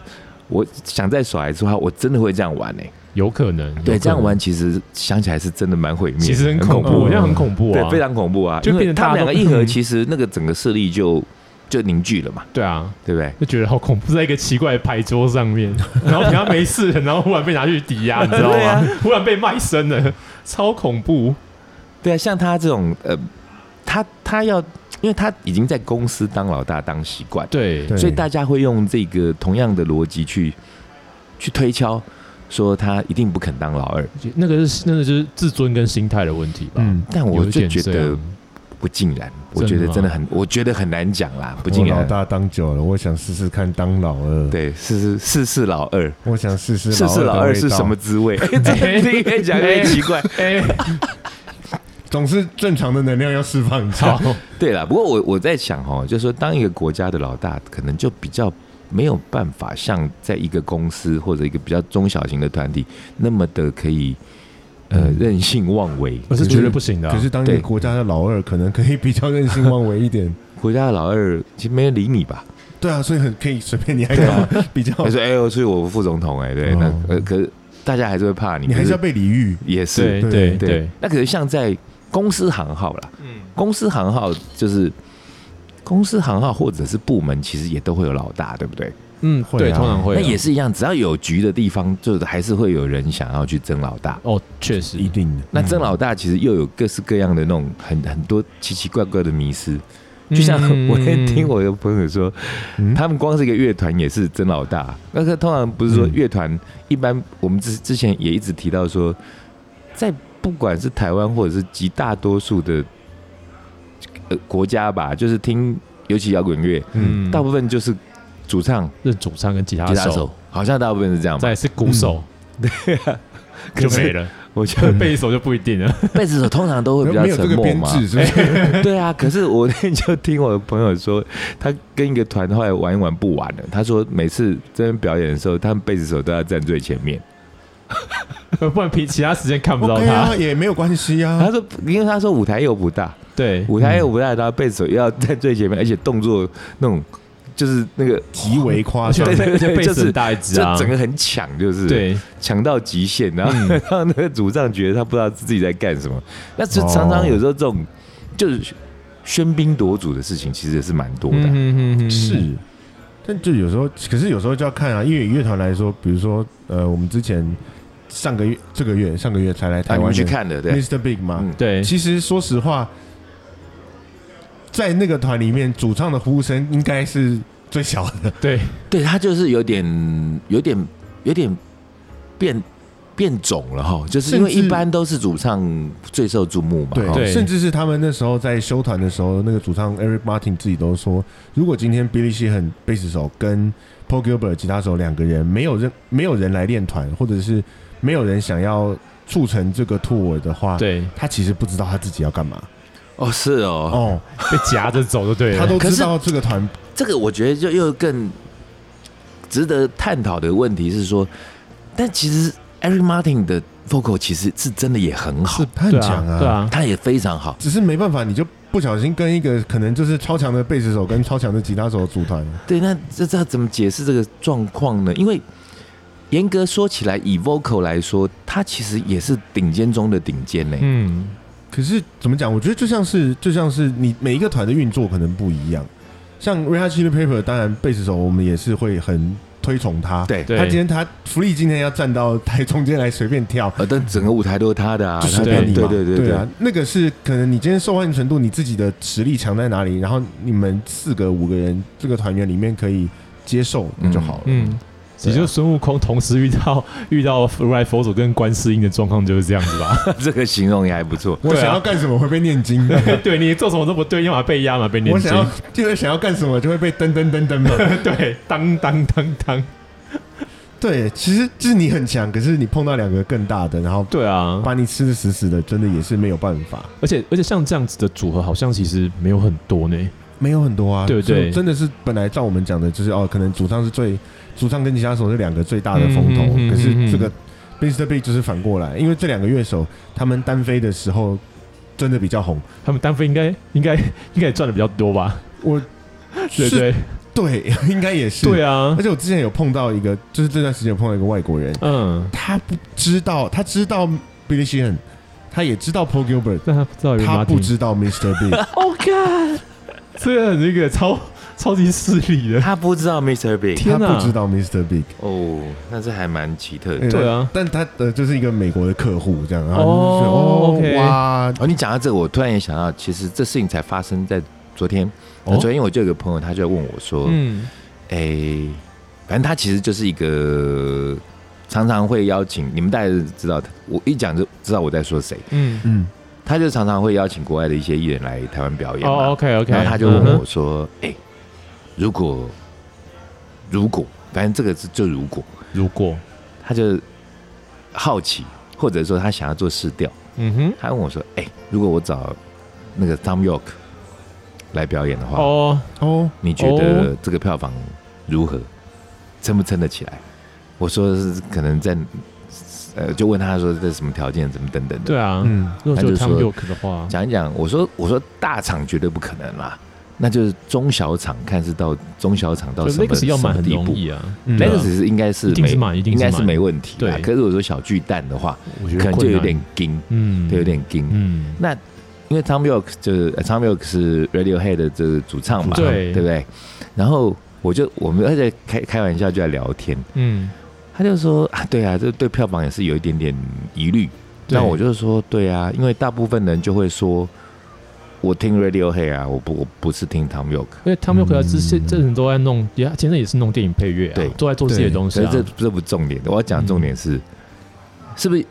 我想再耍一次的话，我真的会这样玩呢。有可能对，这样玩其实想起来是真的蛮毁灭，其实很恐怖怖，这样很恐怖啊，对，非常恐怖啊！就变成他们两个一合，嗯其实那个整个势力就就凝聚了嘛，对啊，对不对？就觉得好恐怖，在一个奇怪的牌桌上面，然后平常没事，然后忽然被拿去抵押，你知道吗？忽然被卖身了，超恐怖。对啊，像他这种呃，他他要，因为他已经在公司当老大当习惯，对对所以大家会用这个同样的逻辑去去推敲，说他一定不肯当老二。那个是那个就是自尊跟心态的问题吧。嗯，但我就觉得不尽然，我觉得真的很，我觉得很难讲啦，不尽然。老大当久了，我想试试看当老二。，对，试试试试老二，我想试试试试老二是什么？滋味？这个越讲越奇怪。哎，总是正常的能量要释放一下。好，对了，不过我我在想哦，就是说当一个国家的老大，可能就比较没有办法像在一个公司或者一个比较中小型的团体那么的可以呃嗯任性妄为。我是绝对不行的啊。可是当一个国家的老二，可能可以比较任性妄为一点。国家的老二其实没人理你吧？对啊，所以很可以随便你爱干嘛，比较他说：“哎、我所以我副总统、哎，对，那哦呃，可是大家还是会怕你，你还是要被礼遇。也是对对对对对，。那可是像在公司行号啦，嗯，公司行号就是公司行号或者是部门，其实也都会有老大，对不对？嗯，对，会啊通常会啊。那也是一样，只要有局的地方，就是还是会有人想要去争老大。哦，确实一定的。那争老大其实又有各式各样的那种很很多奇奇怪怪的迷失，就像嗯我也听我的朋友说，嗯他们光是一个乐团也是争老大。那个通常不是说嗯乐团，一般我们之之前也一直提到说，在不管是台湾或者是极大多数的呃国家吧，就是听尤其摇滚乐，嗯，大部分就是主唱、是主唱跟吉他手吉他手，，好像大部分是这样吧再。是鼓手，对啊，就没了。我觉得 贝斯手就不一定了。贝斯手通常都会比较沉默嘛。是不是？对啊，可是我那天就听我的朋友说，他跟一个团后来玩一玩不玩了。他说每次这边表演的时候，他们贝斯手都要站最前面。不然平其他时间看不到 OK 他啊，。也没有关系啊。他啊。说，因为他说舞台又不大，对，舞台又不大，他贝斯手又要在最前面，而且动作那种就是那个极为夸张。对，对而且贝斯就是很大一只就啊，整个很抢，就是对，抢到极限，然后、嗯。然后那个主唱觉得他不知道自己在干什么，那就常常有时候这种就是喧宾夺主的事情，其实也是蛮多的。嗯哼哼哼。是，但就有时候，可是有时候就要看啊，因为以乐团来说，比如说，呃，我们之前上个月、这个月、上个月才来台湾去看的，对，Mr. Big 嘛，嗯，对，其实说实话，在那个团里面，主唱的呼声应该是最小的。对，对他就是有点、有点、有点变变种了哈，就是因为一般都是主唱最受注目嘛，对对。甚至是他们那时候在修团的时候，那个主唱 Eric Martin 自己都说，如果今天 Billy Sheehan 贝斯手跟 Paul Gilbert 吉他手两个人没有人没有人来练团，或者是没有人想要促成这个 tour 的话，对，他其实不知道他自己要干嘛。哦，是哦，哦，被夹着走就对了。他都知道这个团这个我觉得就又更值得探讨的问题是说，但其实 Eric Martin 的 vocal 其实是真的也很好是，他很强啊，对啊，他也非常好。只是没办法，你就不小心跟一个可能就是超强的贝斯手跟超强的吉他手组团，对，那这这怎么解释这个状况呢？因为严格说起来，以 vocal 来说，他其实也是顶尖中的顶尖呢。嗯，可是怎么讲？我觉得就像是就像是你每一个团的运作可能不一样。像 Red Hot Chili Pepper，当然贝斯手我们也是会很推崇他。对，他今天他福利今天要站到台中间来随便跳，呃，但整个舞台都是他的啊，就随便你嘛。对对对啊，那个是可能你今天受欢迎程度，你自己的实力强在哪里，然后你们四个五个人这个团员里面可以接受那就好了。嗯，也就孙悟空同时遇到 遇到如来佛祖跟观世音的状况就是这样子吧？这个形容也还不错。我想要干什么会被念经，对你做什么都不对，要么被压嘛被念经我想，要就是想要干什么就会被噔噔噔噔嘛。对，当当当当，对，其实就是你很强，可是你碰到两个更大的，然后对啊，把你吃的死死的，真的也是没有办法。而且而且像这样子的组合，好像其实没有很多呢。没有很多啊，对对。真的是本来照我们讲的，就是哦，可能主唱是最主唱跟吉他手是两个最大的风头，可是这个 Mr. Big 就是反过来，因为这两个乐手他们单飞的时候真的比较红，他们单飞应该应该应该也赚的比较多吧？我是对。对对，应该也是。对啊。而，且我之前有碰到一个，就是这段时间有碰到一个外国人，嗯，他不知道，他知道 Billy Sheehan，他也知道 Paul Gilbert，但他不知道有他不知道 Mr. Big，Oh God，这个那个超超级势利的，他不知道 Mr. Big 天哪他不知道 Mr. Big。哦，那这还蛮奇特的。欸对啊但他的就是一个美国的客户这样，然后哦就是哦 OK 哇，哦，你讲到这个，我突然也想到，其实这事情才发生在昨天。哦昨天我就有个朋友，他就问我说：“嗯哎、反正他其实就是一个常常会邀请你们大家知道，我一讲就知道我在说谁。嗯，嗯，他就常常会邀请国外的一些艺人来台湾表演嘛。哦，OK OK，然后他就问我说：“哎、如果如果，反正这个是就如果，如果，他就好奇，或者说他想要做试调，嗯哼，他问我说：‘哎、如果我找那个 Tom York 来表演的话，哦，哦，你觉得这个票房如何？撑不撑得起来？’我说是可能在呃，就问他说这是什么条件，怎么等等的。对啊，嗯，如果就他就说 York 的话，讲一讲，我说我说大厂绝对不可能啦，那就是中小厂，看是到中小厂到什么什么地步。容易啊，嗯对啊 Legacy 是应该是没应该是没问题的。对可是我说小巨蛋的话，可能就有点惊，嗯，对，有点惊。嗯，那因为 Tom York 就是呃 Tom York 是 Radiohead 的这个主唱嘛，对对不对？然后我就我们而且开开玩笑就在聊天，嗯，他就说啊，对啊，这对票房也是有一点点疑虑。那我就说，对啊，因为大部分人就会说，我听 Radiohead 啊，我不我不是听 Tom York。因为 Tom York 之前嗯这人都在弄，也现在也是弄电影配乐啊，对都在做自己的东西啊可是这，这不重点，我要讲重点是，是不是？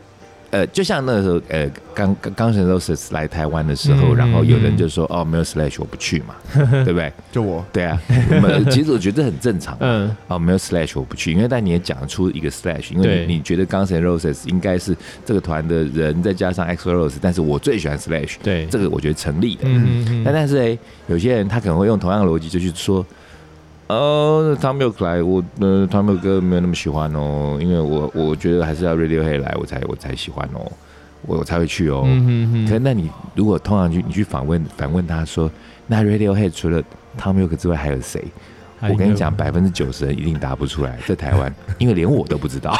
呃，就像那个时候，呃，刚刚刚神 Roses 来台湾的时候，嗯然后有人嗯就说，哦，没有 Slash 我不去嘛，对不对？就我，对啊，我们其实我觉得很正常。嗯，哦，没有 Slash 我不去，因为但你也讲得出一个 Slash，因为你你觉得刚神 Roses 应该是这个团的人，再加上 X Rose，但是我最喜欢 Slash，对，这个我觉得成立的。嗯嗯嗯，但但是哎，有些人他可能会用同样的逻辑就去说，哦，Tom York 来，我呃 Tom York 歌没有那么喜欢哦，因为我我觉得还是要 Radiohead 来，我才我才喜欢哦，我我才会去哦。可是那你如果通常去你去访问反问他说，那 Radiohead 除了 Tom York 之外还有谁？我跟你讲，百分之九十人一定答不出来，在台湾，因为连我都不知道。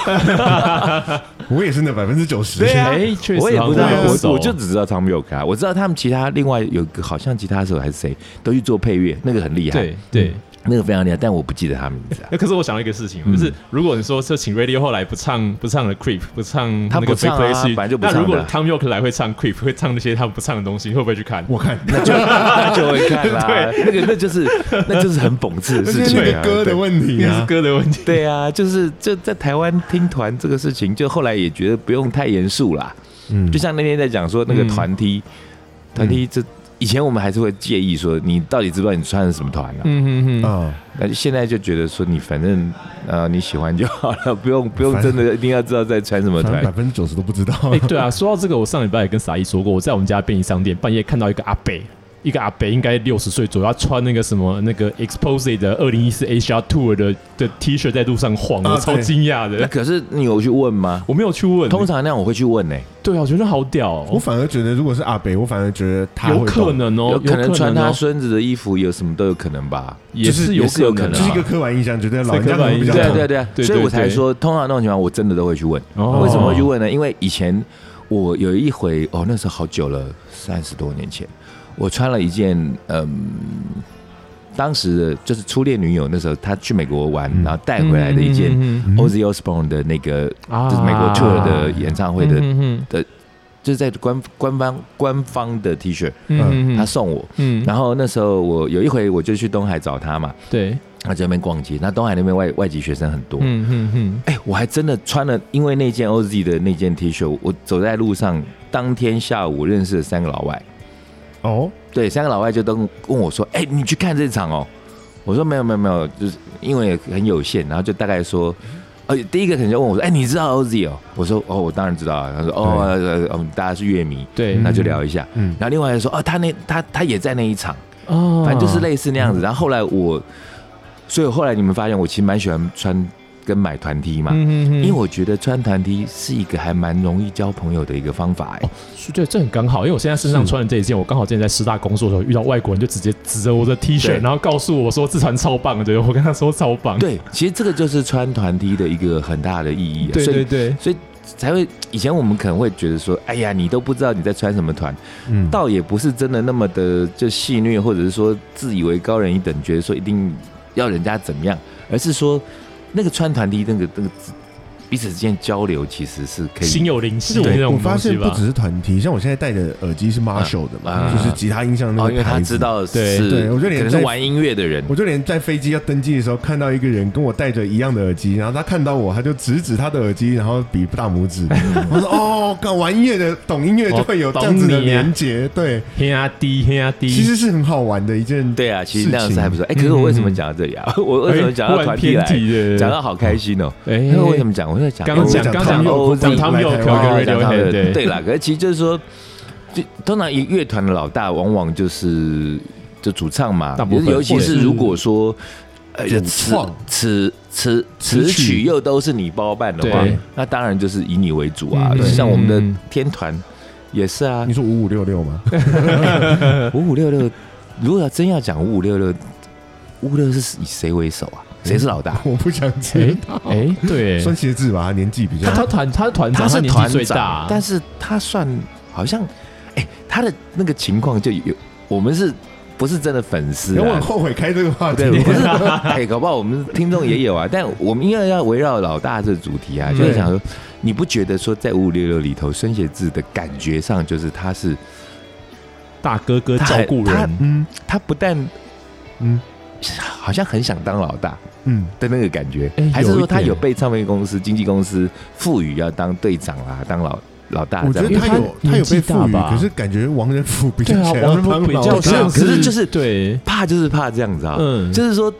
我也是那百分之九十。对啊哎，确实我也不知道，我我就只知道 Tom York 啊，我知道他们其他另外有个好像吉他手还是谁都去做配乐，那个很厉害，对对。那个非常厉害，但我不记得他名字啊。那可是我想到一个事情，嗯就是如果你说是请 Radio 后来不唱不唱了 Creep，不唱那个他不唱啊 Place，本来就不唱的那如果 Tom York 来会唱 Creep，会唱那些他不唱的东西，会不会去看？我看那就 那就会看啦，对那个那就是那就是很讽刺的事情啊。个歌的问题那是啊。歌的问题。对啊，就是就在台湾听团这个事情，就后来也觉得不用太严肃啦。嗯就像那天在讲说那个嗯团梯，团梯这以前我们还是会介意说你到底知不知道你穿的什么团啊？嗯嗯嗯，啊，那现在就觉得说你反正呃你喜欢就好了，不用不用真的一定要知道在穿什么团百。分之九十都不知道。哎，对啊，说到这个，我上礼拜也跟傻一说过，我在我们家便利商店半夜看到一个阿北。一个阿北应该六十岁左右，他穿那个什么那个 Expose 的二零一四 Asia Tour 的的 T 恤在路上晃，啊我超对惊讶的。那可是你有去问吗？我没有去问，通常那样我会去问呢、对啊，我觉得好屌我哦，反而觉得，如果是阿北，我反而觉得他有可，能哦，有可能穿他哦孙子的衣服，有什么都有可能吧。也是有也是有可能啊就是一个刻板印象，觉得老人家可能比较懂对啊对啊对啊，对所以我才说，通常那种情况我真的都会去问。哦为什么会去问呢？因为以前我有一回哦，那时候好久了，三十多年前，我穿了一件嗯，当时的就是初恋女友那时候她去美国玩，嗯。然后带回来的一件嗯嗯 Ozzy Osbourne 的那个啊。就是美国 tour 的演唱会的，的就是在官官方官方的 T 恤，嗯他送我。嗯。然后那时候我有一回我就去东海找他嘛，对，他在那边逛街，那东海那边外外籍学生很多，嗯嗯嗯，哎、我还真的穿了，因为那件 OZ 的那件 T 恤，我走在路上，当天下午认识了三个老外，哦，对，三个老外就都问我说：“哎、你去看这场哦？”我说：“没有没有没有，就是因为很有限，然后就大概说。”呃，第一个可能就问我说：“哎、你知道 OZ 哦？”我说：“哦，我当然知道啊。”他说：“哦，呃呃呃大家是乐迷，对，那就聊一下。嗯，然后另外说：“哦，他那他他也在那一场，哦反正就是类似那样子。”然后后来我，所以后来你们发现我其实蛮喜欢穿跟买团 T 嘛，嗯嗯因为我觉得穿团 T 是一个还蛮容易交朋友的一个方法、哎、对，这很刚好，因为我现在身上穿的这一件，我刚好之前在师大工作的时候遇到外国人，就直接指着我的 T 恤，然后告诉我说这团超棒的，我跟他说超棒，对，其实这个就是穿团 T 的一个很大的意义、啊，对对对，所以才会以前我们可能会觉得说，哎呀，你都不知道你在穿什么团，嗯，倒也不是真的那么的就戏谑，或者是说自以为高人一等，觉得说一定要人家怎么样，而是说那个穿团体那个那个彼此之间交流其实是可以心有灵犀其实的那种我我发现不只。是团体，像我现在戴的耳机是 Marshall 的嘛，啊就是吉他音箱那哦，个因为他知道对是，对我就连在可能是玩音乐的人，我就连在飞机要登机的时候，看到一个人跟我戴着一样的耳机，然后他看到我，他就指指他的耳机，然后比大拇指。我说：“哦，搞玩音乐的，懂音乐就会有这样子的连接。”对，黑啊低，黑啊低，其实是很好玩的一件。对啊，其实那样子还不错。哎，可是我为什么讲到这里啊？我为什么讲到团体来？讲到好开心哦。哎，因为为什么讲？我在讲刚刚讲讲刚讲 Tom 来 York 跟台湾哦讲他 Radiohead，的对对啦。可是其实就是说，就通常一乐团的老大往往就是就主唱嘛大，部分尤其是如果说呃主此创此此此词曲曲又都是你包办的话，那当然就是以你为主啊。像我们的嗯天团也是啊你，说五五六六吗？五五六六，如果要真要讲五五六六，五五六六是以谁为首啊？谁是老大？我不想知道。哎，对，孙协志吧，他年纪比较他他团他是团长，他是年纪团长最大，，但是他算好像，哎，他的那个情况就有，我们是不是真的粉丝啊我很？后悔开这个话题对。不是，哎，搞不好我们听众也有啊，但我们因为要围绕老大这个主题啊，嗯就是想说，你不觉得说在五五六六里头，孙协志的感觉上就是他是大哥哥照顾人，嗯他不但嗯好像很想当老大嗯，的那个感觉。哎，还是说他有被唱片公司、经纪公司赋予要当队长啊、当老老大我？觉得他有他有被赋予，可是感觉王仁甫比较对啊，想要王仁甫比较像可是就是对，怕就是怕这样子啊，嗯，就是说，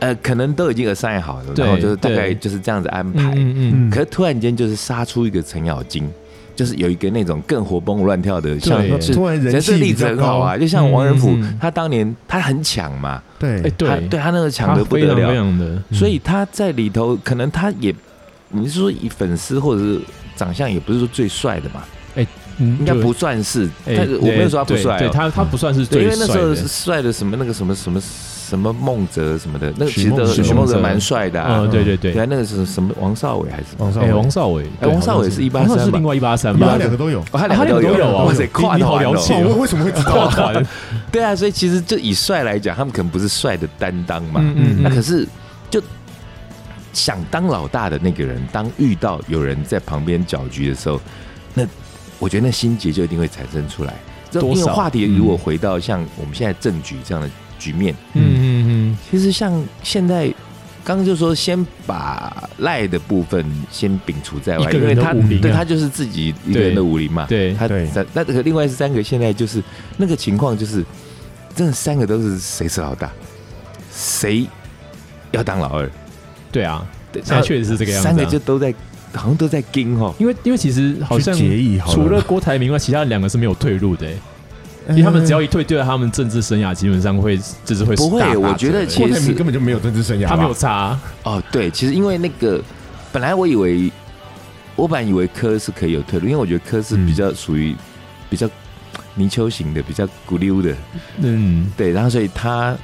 呃，可能都已经 assign 好了，然后就是大概就是这样子安排。嗯，嗯。可是突然间就是杀出一个程咬金，就是有一个那种更活蹦乱跳的，像突然人气这例子很好啊，就像王仁甫他当年他很抢嘛，对。哎，他对，对他那个强他的不得了，所以他在里头可能他也，你是说以粉丝或者是长相也不是说最帅的嘛，哎应该不算是，哎但是我没有说他不帅对哦，他他不算是最帅为那时候是帅的什么那个什么什么什么孟哲什么的，那个其实许梦哲许梦哲许梦哲蛮帅的啊。嗯，，对对对。对，啊，那个是什么王少伟还是？王少伟，王少伟，哎王少伟是一八三是另外一八三他？两个都有。哦，他两个都有啊哇塞，你你好跨团哦。了解为什么会知道？跨啊？团，对啊，所以其实就以帅来讲，他们可能不是帅的担当嘛，嗯嗯，那可是就想当老大的那个人，当遇到有人在旁边搅局的时候，那我觉得那心结就一定会产生出来。因为话题如果回到像我们现在政局这样的局面，嗯嗯。嗯，其实像现在刚刚就说先把赖的部分先摒除在外，因为他对他就是自己一个人的武林嘛。对他那这个另外是三个，现在就是那个情况就是，真的三个都是谁是老大，谁要当老二，对啊，对现在确实是这个样子啊。三个就都在好像都在盯哦。因为因为其实好像除了郭台铭外，其他两个是没有退路的、因为他们只要一退，对他们政治生涯基本上会就是会不会大打折我觉得欸其实郭台铭根本就没有政治生涯吧，他没有差，哦，对，其实因为那个本来我以为我本来以为科是可以有退路，因为我觉得科是比较属于比较泥鳅型的，比较咕溜的，嗯，对，然后所以他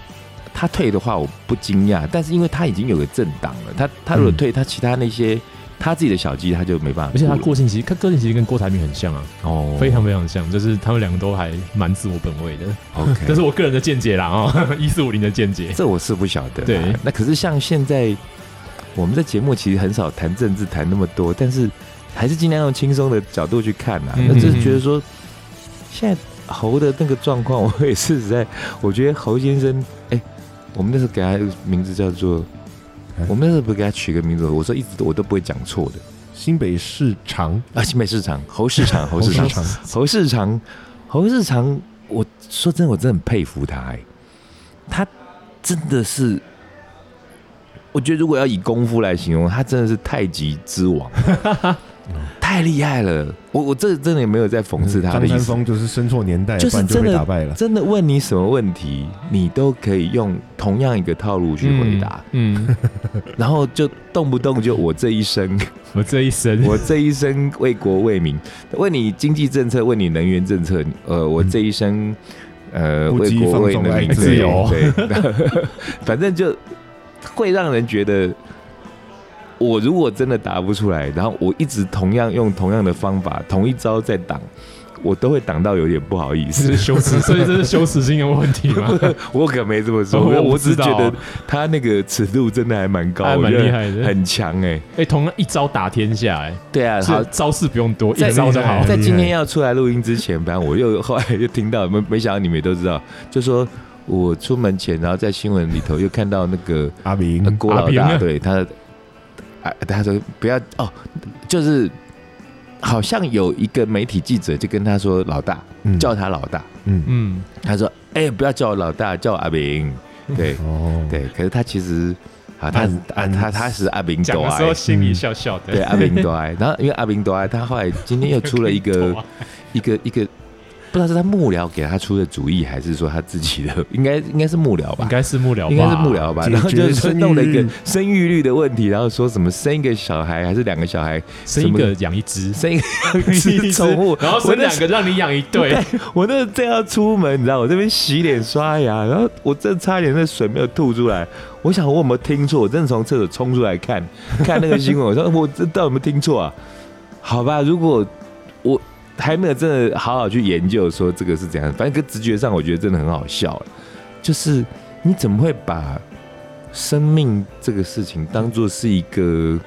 他退的话我不惊讶，但是因为他已经有个政党了，他他如果嗯。退，他其他那些他自己的小鸡他就没办法，而且他个性其实，他个性其实跟郭台铭很像啊，哦。非常非常像，就是他们两个都还蛮自我本位的，OK，这是我个人的见解啦哦，一四五零的见解，这我是不晓得。对。那可是像现在我们的节目其实很少谈政治，谈那么多，但是还是尽量用轻松的角度去看啊。嗯。那就是觉得说，现在侯的那个状况，我也是实在，我觉得侯先生，哎、我们那时候给他名字叫做哎，我们那时候不是给他取个名字，我说一直都我都不会讲错的。新北市场。啊，新北市场 侯市场，侯市场，长，侯市场，侯市场，我说真的，我真的很佩服他、哎，他真的是，我觉得如果要以功夫来形容，他真的是太极之王，太厉害了。我我这真的也没有在讽刺他的张三，丰就是生错年代，就是真的打败了。真的问你什么问题，你都可以用同样一个套路去回答，嗯，嗯，然后就动不动就我这一生。我这一生，我这一生为国为民，问你经济政策，问你能源政策，呃，我这一生呃为国为民，自由，对。反正就会让人觉得，我如果真的答不出来，然后我一直同样用同样的方法，同一招在挡，我都会挡到有点不好意思。羞耻，所以这是羞耻心有问题吗？我可没这么说，哦我不我只是觉得他那个尺度真的还蛮高，还蛮厉害的很强哎。哎，同样一招打天下，哎，对啊，好是，招式不用多，一招就好。在今天要出来录音之前，反正我又后来又听到，没没想到你们也都知道，就说我出门前，然后在新闻里头又看到那个阿明呃郭老大，对他，啊，他说不要哦，就是好像有一个媒体记者就跟他说老大，嗯叫他老大，嗯嗯，他说哎、不要叫我老大，叫我阿明，对哦，对，可是他其实啊，他他他是阿明多爱。心里笑笑的。对阿明多爱，然后因为阿明多爱，他后来今天又出了一个一个一个不知道是他幕僚给他出的主意，还是说他自己的，应该应该是幕僚吧应。该是幕僚吧，应该是幕僚吧，然后就是弄了一个生育率的问题，然后说什么生一个小孩还是两个小孩，生一个养一只，生一个是宠物，然后生两个让你养一对，我那正要出门，你知道，我这边洗脸刷牙，然后我真的差点那水没有吐出来。我想我有没有听错？我真的从厕所冲出来看看那个新闻，我说我这到底有没有听错啊？好吧，如果我还没有真的好好去研究说这个是怎样，反正跟直觉上我觉得真的很好笑，就是你怎么会把生命这个事情当做是一个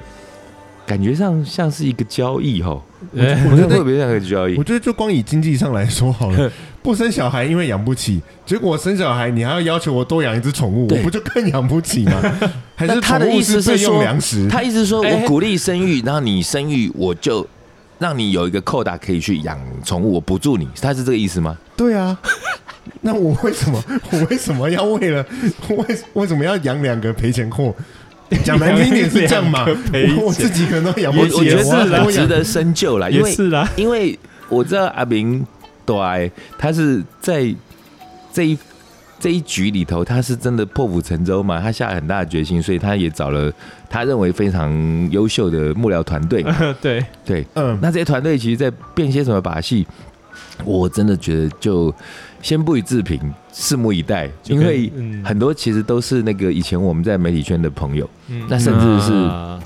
感觉上像是一个交易吼？哎我觉得特别像个交易我。觉得就光以经济上来说好了，不生小孩因为养不起，结果生小孩你还要要求我多养一只宠物，我不就更养不起吗？还是他的意思是备用说粮食？他意思是说哎我鼓励生育，然后你生育我就让你有一个扣打可以去养宠物，我不助你，他是这个意思吗？对啊，那我为什么我为什么要为了为为什么要养两个赔钱货？讲难听点是这样嘛。我我自己可能都养不起，我我觉得是多养值得深究了，因为也是啦，因为我知道阿明对，他是在这一这一局里头，他是真的破釜沉舟嘛，他下了很大的决心，所以他也找了他认为非常优秀的幕僚团队。对，对，嗯，那这些团队其实在变些什么把戏，我真的觉得就先不予置评，拭目以待，因为嗯。很多其实都是那个以前我们在媒体圈的朋友，嗯。那甚至是啊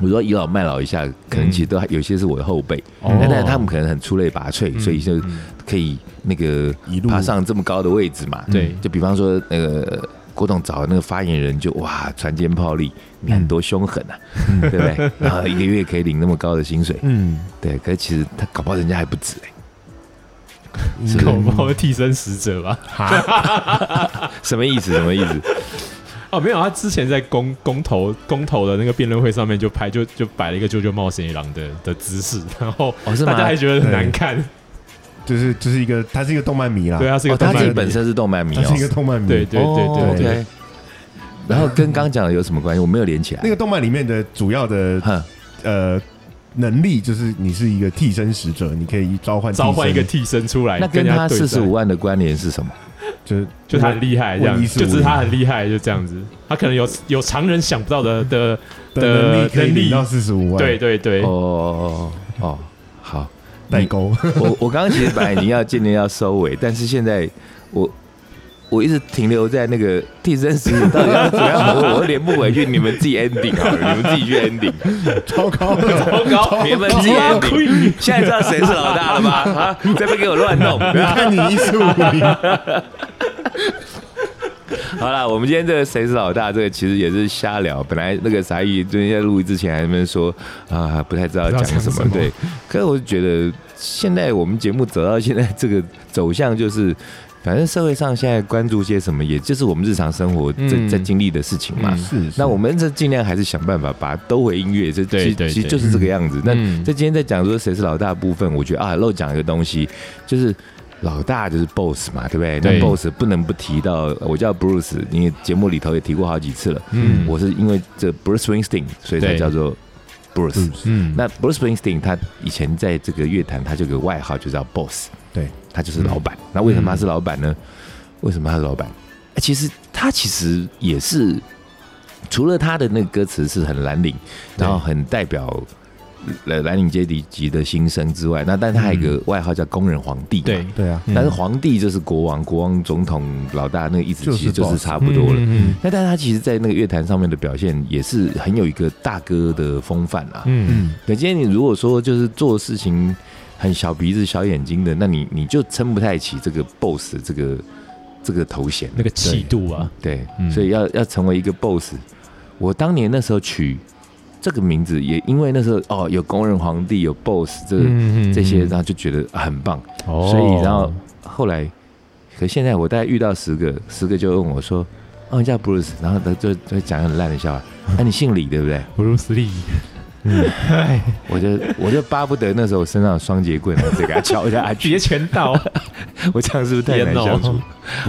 我说倚老卖老一下，可能其实都还有些是我的后辈，哦但但他们可能很出类拔萃，所以就嗯可以那个爬上这么高的位置嘛。对就比方说那个郭董找的那个发言人就哇船坚炮利，你看多凶狠啊，对不对？然后一个月可以领那么高的薪水，嗯，对，可是其实他搞不好人家还不止哎、是搞不好会替身使者吧？什么意思？什么意思？哦，没有，他之前在公公投公投的那个辩论会上面就拍就就摆了一个啾啾冒险一郎的的姿势，然后大家还觉得很难看，就是就是一个，他是一个动漫迷啦，对，他是一哦，他自己个动漫本身是动漫迷哦。他是一，个动漫迷，对对对哦对。对然后跟刚刚讲的有什么关系？我没有连起来。那个动漫里面的主要的，呃能力就是你是一个替身使者，你可以召唤召唤一个替身出来，那跟他四十五万的关联是什么？就是就他很厉害，这样就只是他很厉害，就这样子，他可能有有常人想不到的的，的能力到四十五万，对，对对。哦，哦哦哦，好，代沟，我我刚刚其实本来已经要 今天要收尾，但是现在我我一直停留在那个替身使者到底要怎么样，我我连不回去，你们自己 ending 好了，你们自己去 ending，超高的，糟糕，你们自己 ending。现在知道谁是老大了吧？啊，这边给我乱弄。你看你一四五零，好了，我们今天这个谁是老大，这个其实也是瞎聊。本来那个傻义最近在录音之前还在那边说啊，不太知道讲什么。不知道讲什么对，可是我就觉得现在我们节目走到现在这个走向，就是反正社会上现在关注些什么，也就是我们日常生活在嗯。在经历的事情嘛。嗯。是，那我们这尽量还是想办法把它兜回音乐，这其其实就是这个样子。那嗯在今天在讲说谁是老大的部分，我觉得啊漏讲一个东西，就是老大就是 boss 嘛，对不对？对。那 boss 不能不提到，我叫 Bruce，因为节目里头也提过好几次了。嗯。我是因为这 Bruce Springsteen，所以才叫做 Bruce。嗯。那 Bruce Springsteen 他以前在这个乐坛，他就有个外号就叫 Boss，对他就是老板。那为什么他是老板嗯呢？为什么他是老板？哎其实他其实也是，除了他的那个歌词是很蓝领，然后很代表呃蓝领阶级的心声之外，那但他还有一个外号叫工人皇帝嘛。对，对啊，但是皇帝就是国王，国王总统老大那个意思，其实就是差不多了。嗯那但是他其实，在那个乐坛上面的表现，也是很有一个大哥的风范啊。嗯嗯，对，今天你如果说就是做事情很小鼻子小眼睛的，那你你就撑不太起这个 boss 这个这个头衔。那个气度啊，对，嗯所以要要成为一个 boss，我当年那时候取这个名字，也因为那时候哦有工人皇帝，有 boss 这这些，然后就觉得很棒。哦所以然后后来，可现在我大概遇到十个，十个就问我说：“哦，你叫 Bruce。”然后他就就讲很烂的笑话。那、你姓李对不对？布鲁 斯利，我就我就巴不得那时候我身上有双节棍，直接给他敲一下去。截拳道，我这样是不是太难相处？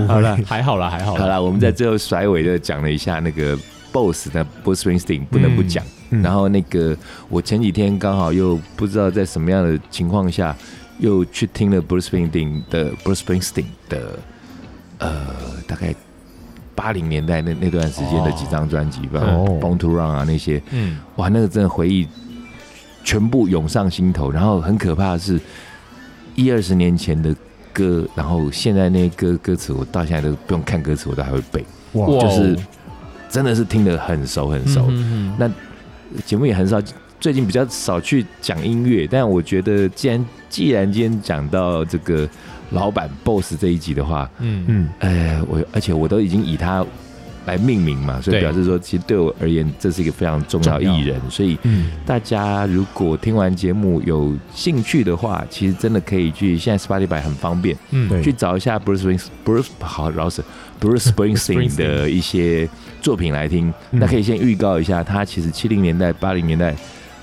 好了，还好啦，还好啦，好了，我们在最后甩尾的讲了一下那个 BOSS 的 Bruce Springsteen，不能不讲。嗯。然后那个我前几天刚好又不知道在什么样的情况下，又去听了 Bruce Springsteen 的 Bruce Springsteen 的呃大概八零年代那那段时间的几张专辑吧，哦。Born to Run 啊那些，嗯，哇，那个真的回忆全部涌上心头。然后很可怕的是，一二十年前的歌，然后现在那些歌歌词，我到现在都不用看歌词，我都还会背，哇，哇就是真的是听得很熟很熟。嗯那节目也很少，最近比较少去讲音乐，但我觉得既然既然今天讲到这个老板 BOSS 这一集的话，嗯。嗯，呃，我而且我都已经以他来命名嘛，所以表示说，其实对我而言，这是一个非常重要的艺人，所以嗯，大家如果听完节目有兴趣的话，其实真的可以去，现在 Spotify 很方便，嗯。去找一下 Bruce Springs Bruce 好饶舌 Bruce Springsteen Springsteen 的一些作品来听。嗯。那可以先预告一下，他其实七零年代、八零年代、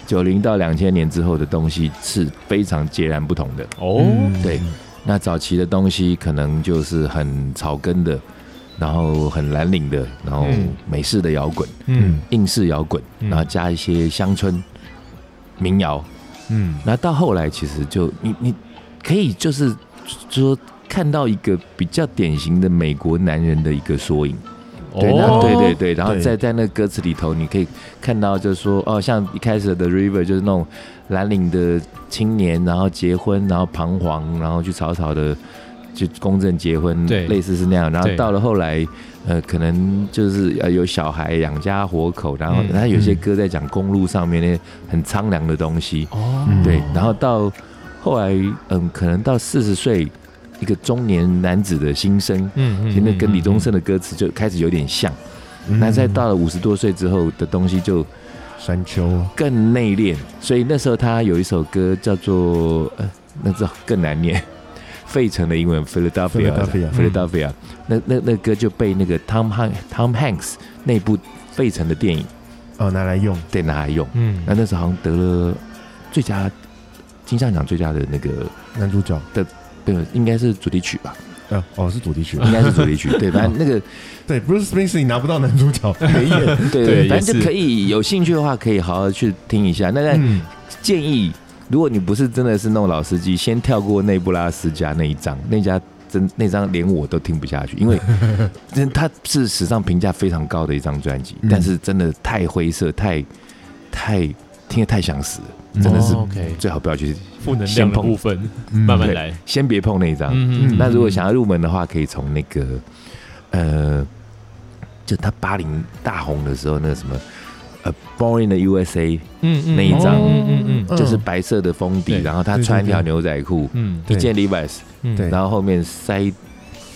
九零到两千年之后的东西是非常截然不同的。哦，嗯对，那早期的东西可能就是很草根的，然后很蓝领的，然后嗯美式的摇滚、嗯硬式摇滚，嗯然后加一些乡村民谣。嗯，那到后来，其实就你你可以就是说看到一个比较典型的美国男人的一个缩影。对，那哦。对对对，然后在在那个歌词里头，你可以看到，就是说，哦，像一开始的 River 就是那种蓝领的青年，然后结婚，然后彷徨，然后去草草的就公证结婚，对。类似是那样。然后到了后来，呃，可能就是呃有小孩养家活口，然后嗯。他有些嗯歌在讲公路上面那些很苍凉的东西，哦。嗯对，然后到后来，嗯，可能到四十岁，一个中年男子的心声，嗯其实那跟李宗盛的歌词就开始有点像。嗯。那在到了五十多岁之后的东西就山丘，更内敛，所以那时候他有一首歌叫做呃，那这更难念，费城的英文 Philadelphia Philadelphia Philadelphia，那那那歌就被那个 Tom Han Tom Hanks 那部费城的电影哦，拿来用，对拿来用，嗯。那那时候好像得了最佳金像奖最佳的那个，男主角，对，应该是主题曲吧，呃，哦，是主题曲，应该是主题曲，对，反正那个对，Bruce Springsteen 拿不到男主角，没演，对对反正就可以有兴趣的话，可以好好去听一下。那但嗯，建议，如果你不是真的是那种老司机，先跳过内布拉斯加那一张，那家真那张连我都听不下去，因为真 它是史上评价非常高的一张专辑，嗯。但是真的太灰色，太太听得太想死。了，真的是最好不要去，负能量的部分慢慢来。先别碰那一张。嗯那如果想要入门的话，可以从那个呃，就他八零大红的时候，那个什么呃，Born in the USA，嗯嗯那一张嗯嗯嗯就是白色的封底，然后他穿一条牛仔裤，嗯一件 Levi's，嗯。对。然后后面塞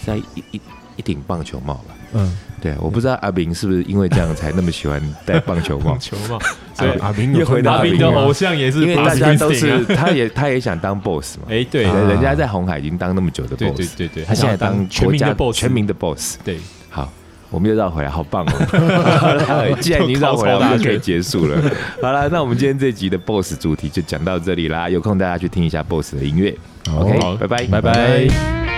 塞一一一顶棒球帽吧。嗯，对，我不知道阿炳是不是因为这样才那么喜欢戴棒球帽棒，球帽，所以阿明又回到阿斌的偶像也是因为大家都是啊，他也他也想当 boss 嘛。哎对啊人家在红海已经当那么久的对对 boss，对对，他现在当全民的国家 boss，全民的 boss。对，好，我们又绕回来，好棒哦！既然已经绕回来，我们就可以结束了。好了，那我们今天这集的 boss 主题就讲到这里啦。有空大家去听一下 boss 的音乐。OK，拜拜，拜拜。